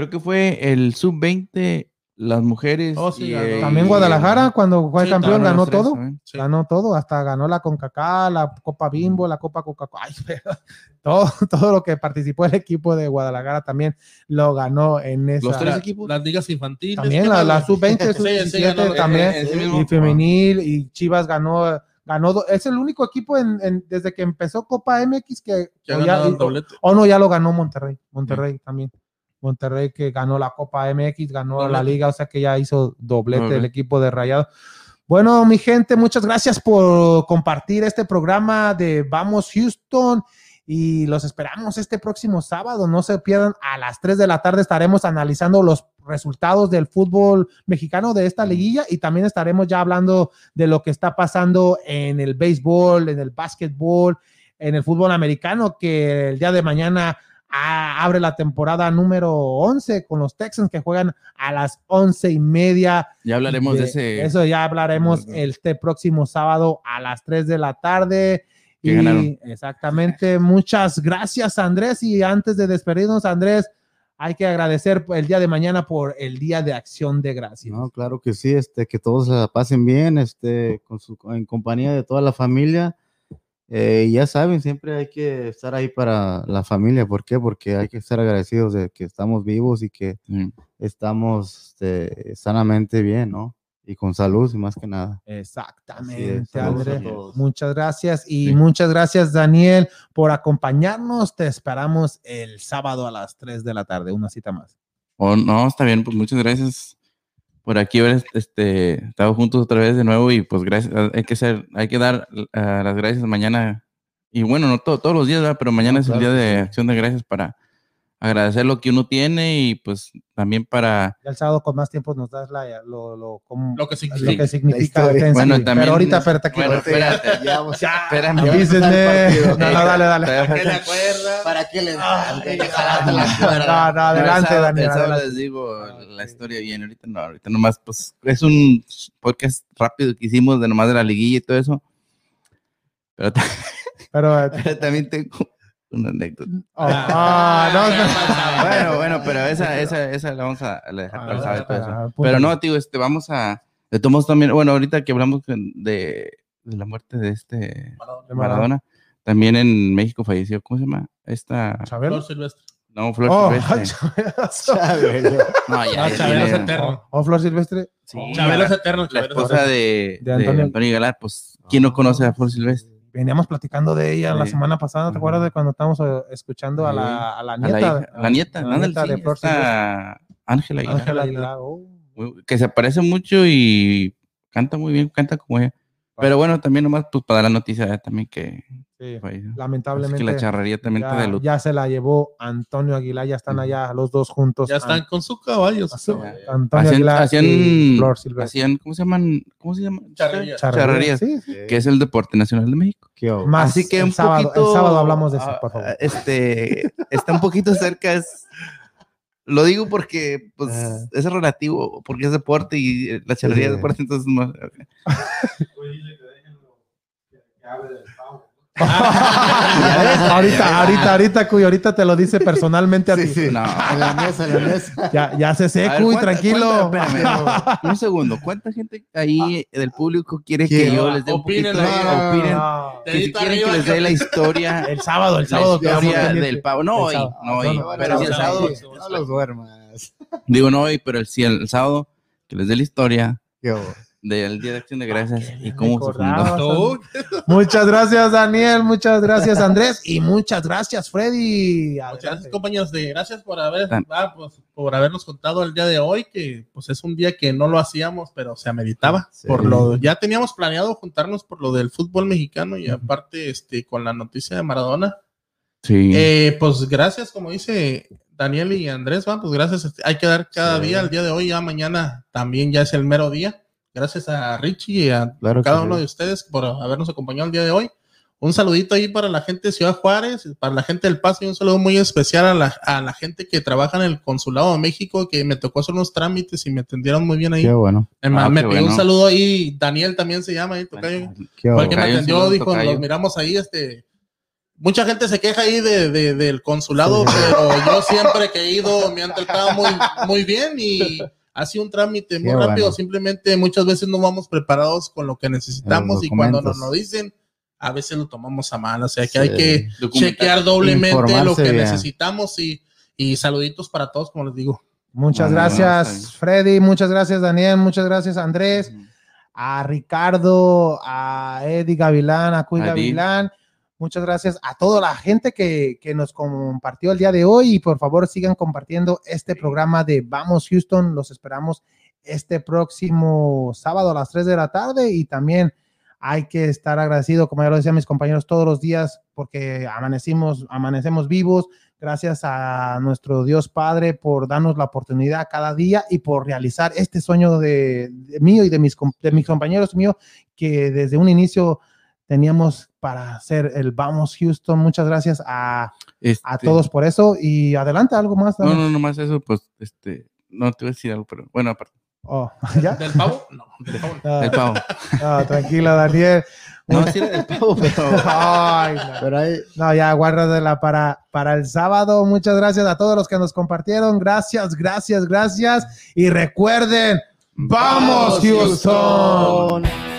Creo que fue el sub-20, las mujeres. Oh, sí, y, ganó. eh, También Guadalajara, cuando fue Sí, campeón, ganó tres todo. Sí. Ganó todo, hasta ganó la CONCACAF, la Copa Bimbo, la Copa Coca-Cola. Todo, todo lo que participó el equipo de Guadalajara también lo ganó en esa. Los tres equipos. Las ligas infantiles. También ¿qué la, la güey? sub-20, Sí, sí, sub-17 ganó- también. mismo. y femenil y Chivas ganó ganó es el único equipo en, en- desde que empezó Copa MX que o ya, ganado el o- doblete. o no ya lo ganó Monterrey Monterrey también Monterrey que ganó la Copa MX ganó la liga o sea que ya hizo doblete el equipo de Rayado bueno mi gente muchas gracias por compartir este programa de Vamos Houston y los esperamos este próximo sábado. No se pierdan, a las 3 de la tarde estaremos analizando los resultados del fútbol mexicano de esta liguilla y también estaremos ya hablando de lo que está pasando en el béisbol, en el básquetbol, en el fútbol americano, que el día de mañana abre la temporada número 11 con los Texans que juegan a las 11 y media. Ya hablaremos de, de- ese. Eso ya hablaremos Ujú. este próximo sábado a las 3 de la tarde. Que Y ganaron. exactamente, muchas gracias Andrés. Y antes de despedirnos, Andrés, hay que agradecer el día de mañana por el Día de Acción de Gracias. No, claro que sí, este, que todos se la pasen bien, este, con su, en compañía de toda la familia. Eh, y ya saben, siempre hay que estar ahí para la familia. ¿Por qué? Porque hay que estar agradecidos de que estamos vivos y que Sí. estamos este, sanamente bien, ¿no? Y con salud, y más que nada. Exactamente, es, saludos a Andrés. todos. Muchas gracias y Sí. muchas gracias, Daniel, por acompañarnos. Te esperamos el sábado a las 3 de la tarde, una cita más. Oh, no, está bien, pues muchas gracias por aquí haber este, estado juntos otra vez de nuevo y pues gracias, hay que ser, hay que dar ah, las gracias mañana y bueno, no to- todos los días, ¿verdad? pero mañana No, es el día de acción de gracias para agradecer lo que uno tiene y pues también para Ya el sábado con más tiempo nos das la, lo, lo, Lo que lo significa. que significa. Bueno, también Pero ahorita, es- espérate bueno, espérate. Ya, vamos- espérame. No, no, dale, dale. ¿Qué le acuerdas? ¿Para qué le Ay, la No, no, adelante, El sábado- Daniel. les digo Ah, la historia bien, ahorita no, ahorita nomás, pues es un podcast rápido que hicimos de nomás de la liguilla y todo eso. Pero, pero también tengo una anécdota. oh, ah, no, no. Bueno, bueno, pero esa, esa, esa la vamos a, dejar sábado y todo eso. Ah, Pero no, tío, este, vamos a, de todos también, bueno, ahorita que hablamos de, de la muerte de este Maradona, también en México falleció, ¿cómo se llama? Esta, Chabelo. Flor Silvestre. no, Flor Oh, Silvestre. Chabelo. No, ya, Ah, ya Chabelo es eterno. Oh, Flor Silvestre. Sí, Chabelo es eterno. la Chabelo es esposa eterno. de, De de Antonio. Antonio. Galar, pues, ¿quién no conoce a Flor Silvestre? Veníamos platicando de ella la semana pasada, ¿te acuerdas de cuando estábamos eh, escuchando a la, a la A la, nieta? hija- la nieta, a la nieta sí, de Ángela Aguilar, oh. que se parece mucho y canta muy bien, canta como ella. Pero bueno, también nomás pues para dar la noticia eh, también que Sí, lamentablemente. que la charrería también está de ya, se la llevó Antonio Aguilar, ya están allá los dos juntos. Ya están con sus caballos. Antonio Hacían, Aguilar hacían, y Flor Silvestre. hacían, ¿cómo se llaman? ¿Cómo se llaman? Charrerías. charrerías. Sí, sí. Que es el deporte nacional de México. ¿Qué hubo? Más Así que el un sábado, poquito. el sábado hablamos de eso, ah, por favor. Este, está un poquito cerca. Es, lo digo porque, pues, es relativo, porque es deporte y eh, la charrería es Sí. deporte, entonces. no- ahorita, ahorita, ahorita, Cuy, ahorita te lo dice personalmente a Sí, ti. sí. No. En la mesa, en la mesa. Ya, ya se sé, Cuy, ¿cuánta- tranquilo. espérame, un segundo. ¿Cuánta gente ahí del público quiere que yo les dé un Opinen poquito? ahí. No, opinen. No. Que si quieren que les dé la historia. El sábado, el sábado. historia del pavo. No hoy, no hoy. Pero si el sábado. No los duermas. digo no hoy, pero el, sí, el sábado, que les dé la historia ¿Qué? Del Día de Acción de Gracias Ah, y cómo se recordabas. fundó. Tú, Muchas gracias, Daniel. Muchas gracias, Andrés. Y muchas gracias, Freddy. Muchas gracias, compañeros. De, gracias por, haber, ah, pues, por habernos contado el día de hoy, que pues es un día que no lo hacíamos, pero se ameritaba. Sí. Por lo, ya teníamos planeado juntarnos por lo del fútbol mexicano y aparte este, con la noticia de Maradona. Sí. Eh, pues gracias, como dice Daniel y Andrés, ¿va? pues gracias. Hay que dar cada Sí. día, el día de hoy, ya mañana también ya es el mero día. Gracias a Richie y a Claro cada sí. uno de ustedes por habernos acompañado el día de hoy. Un saludito ahí para la gente de Ciudad Juárez, para la gente del Paso y un saludo muy especial a la, a la gente que trabaja en el Consulado de México, que me tocó hacer unos trámites y me atendieron muy bien ahí. Qué bueno. Me, Ah, me qué pidió un bueno. saludo ahí, Daniel también se llama ahí, tocayo. Qué Fue el que me atendió, dijo, tocayo. los miramos ahí, este. Mucha gente se queja ahí de, de- del consulado, pero yo siempre que he ido me han tratado muy, muy bien y ha sido un trámite muy Qué rápido. bueno. Simplemente muchas veces no vamos preparados con lo que necesitamos y cuando nos lo dicen, a veces lo tomamos a mal. O sea que Sí. hay que chequear doblemente lo que bien. necesitamos y, y saluditos para todos, como les digo. Muchas Bueno, gracias, Freddy. Muchas gracias, Daniel. Muchas gracias, Andrés. A Ricardo, a Eddie Gavilán, a Cuy. Gavilán. Muchas gracias a toda la gente que, que nos compartió el día de hoy. Y por favor, sigan compartiendo este programa de Vamos Houston. Los esperamos este próximo sábado a las 3 de la tarde. Y también hay que estar agradecido, como ya lo decían mis compañeros, todos los días porque amanecimos, amanecemos vivos. Gracias a nuestro Dios Padre por darnos la oportunidad cada día y por realizar este sueño de, de mío y de mis, de mis compañeros mío que desde un inicio teníamos para hacer el Vamos Houston. Muchas gracias a, Este, a todos por eso y adelante algo más. No, Daniel? no, nomás eso, pues, este, no te voy a decir algo, pero bueno, aparte Oh, ¿ya? ¿Del pavo? No, del pavo. no. Ah, del pavo. ah, tranquila, Daniel. No, sí del pavo, pero Ay, no. Pero ahí, No, ya guárdatela para, para el sábado. Muchas gracias a todos los que nos compartieron. Gracias, gracias, gracias. Y recuerden, ¡Vamos, Houston! Houston.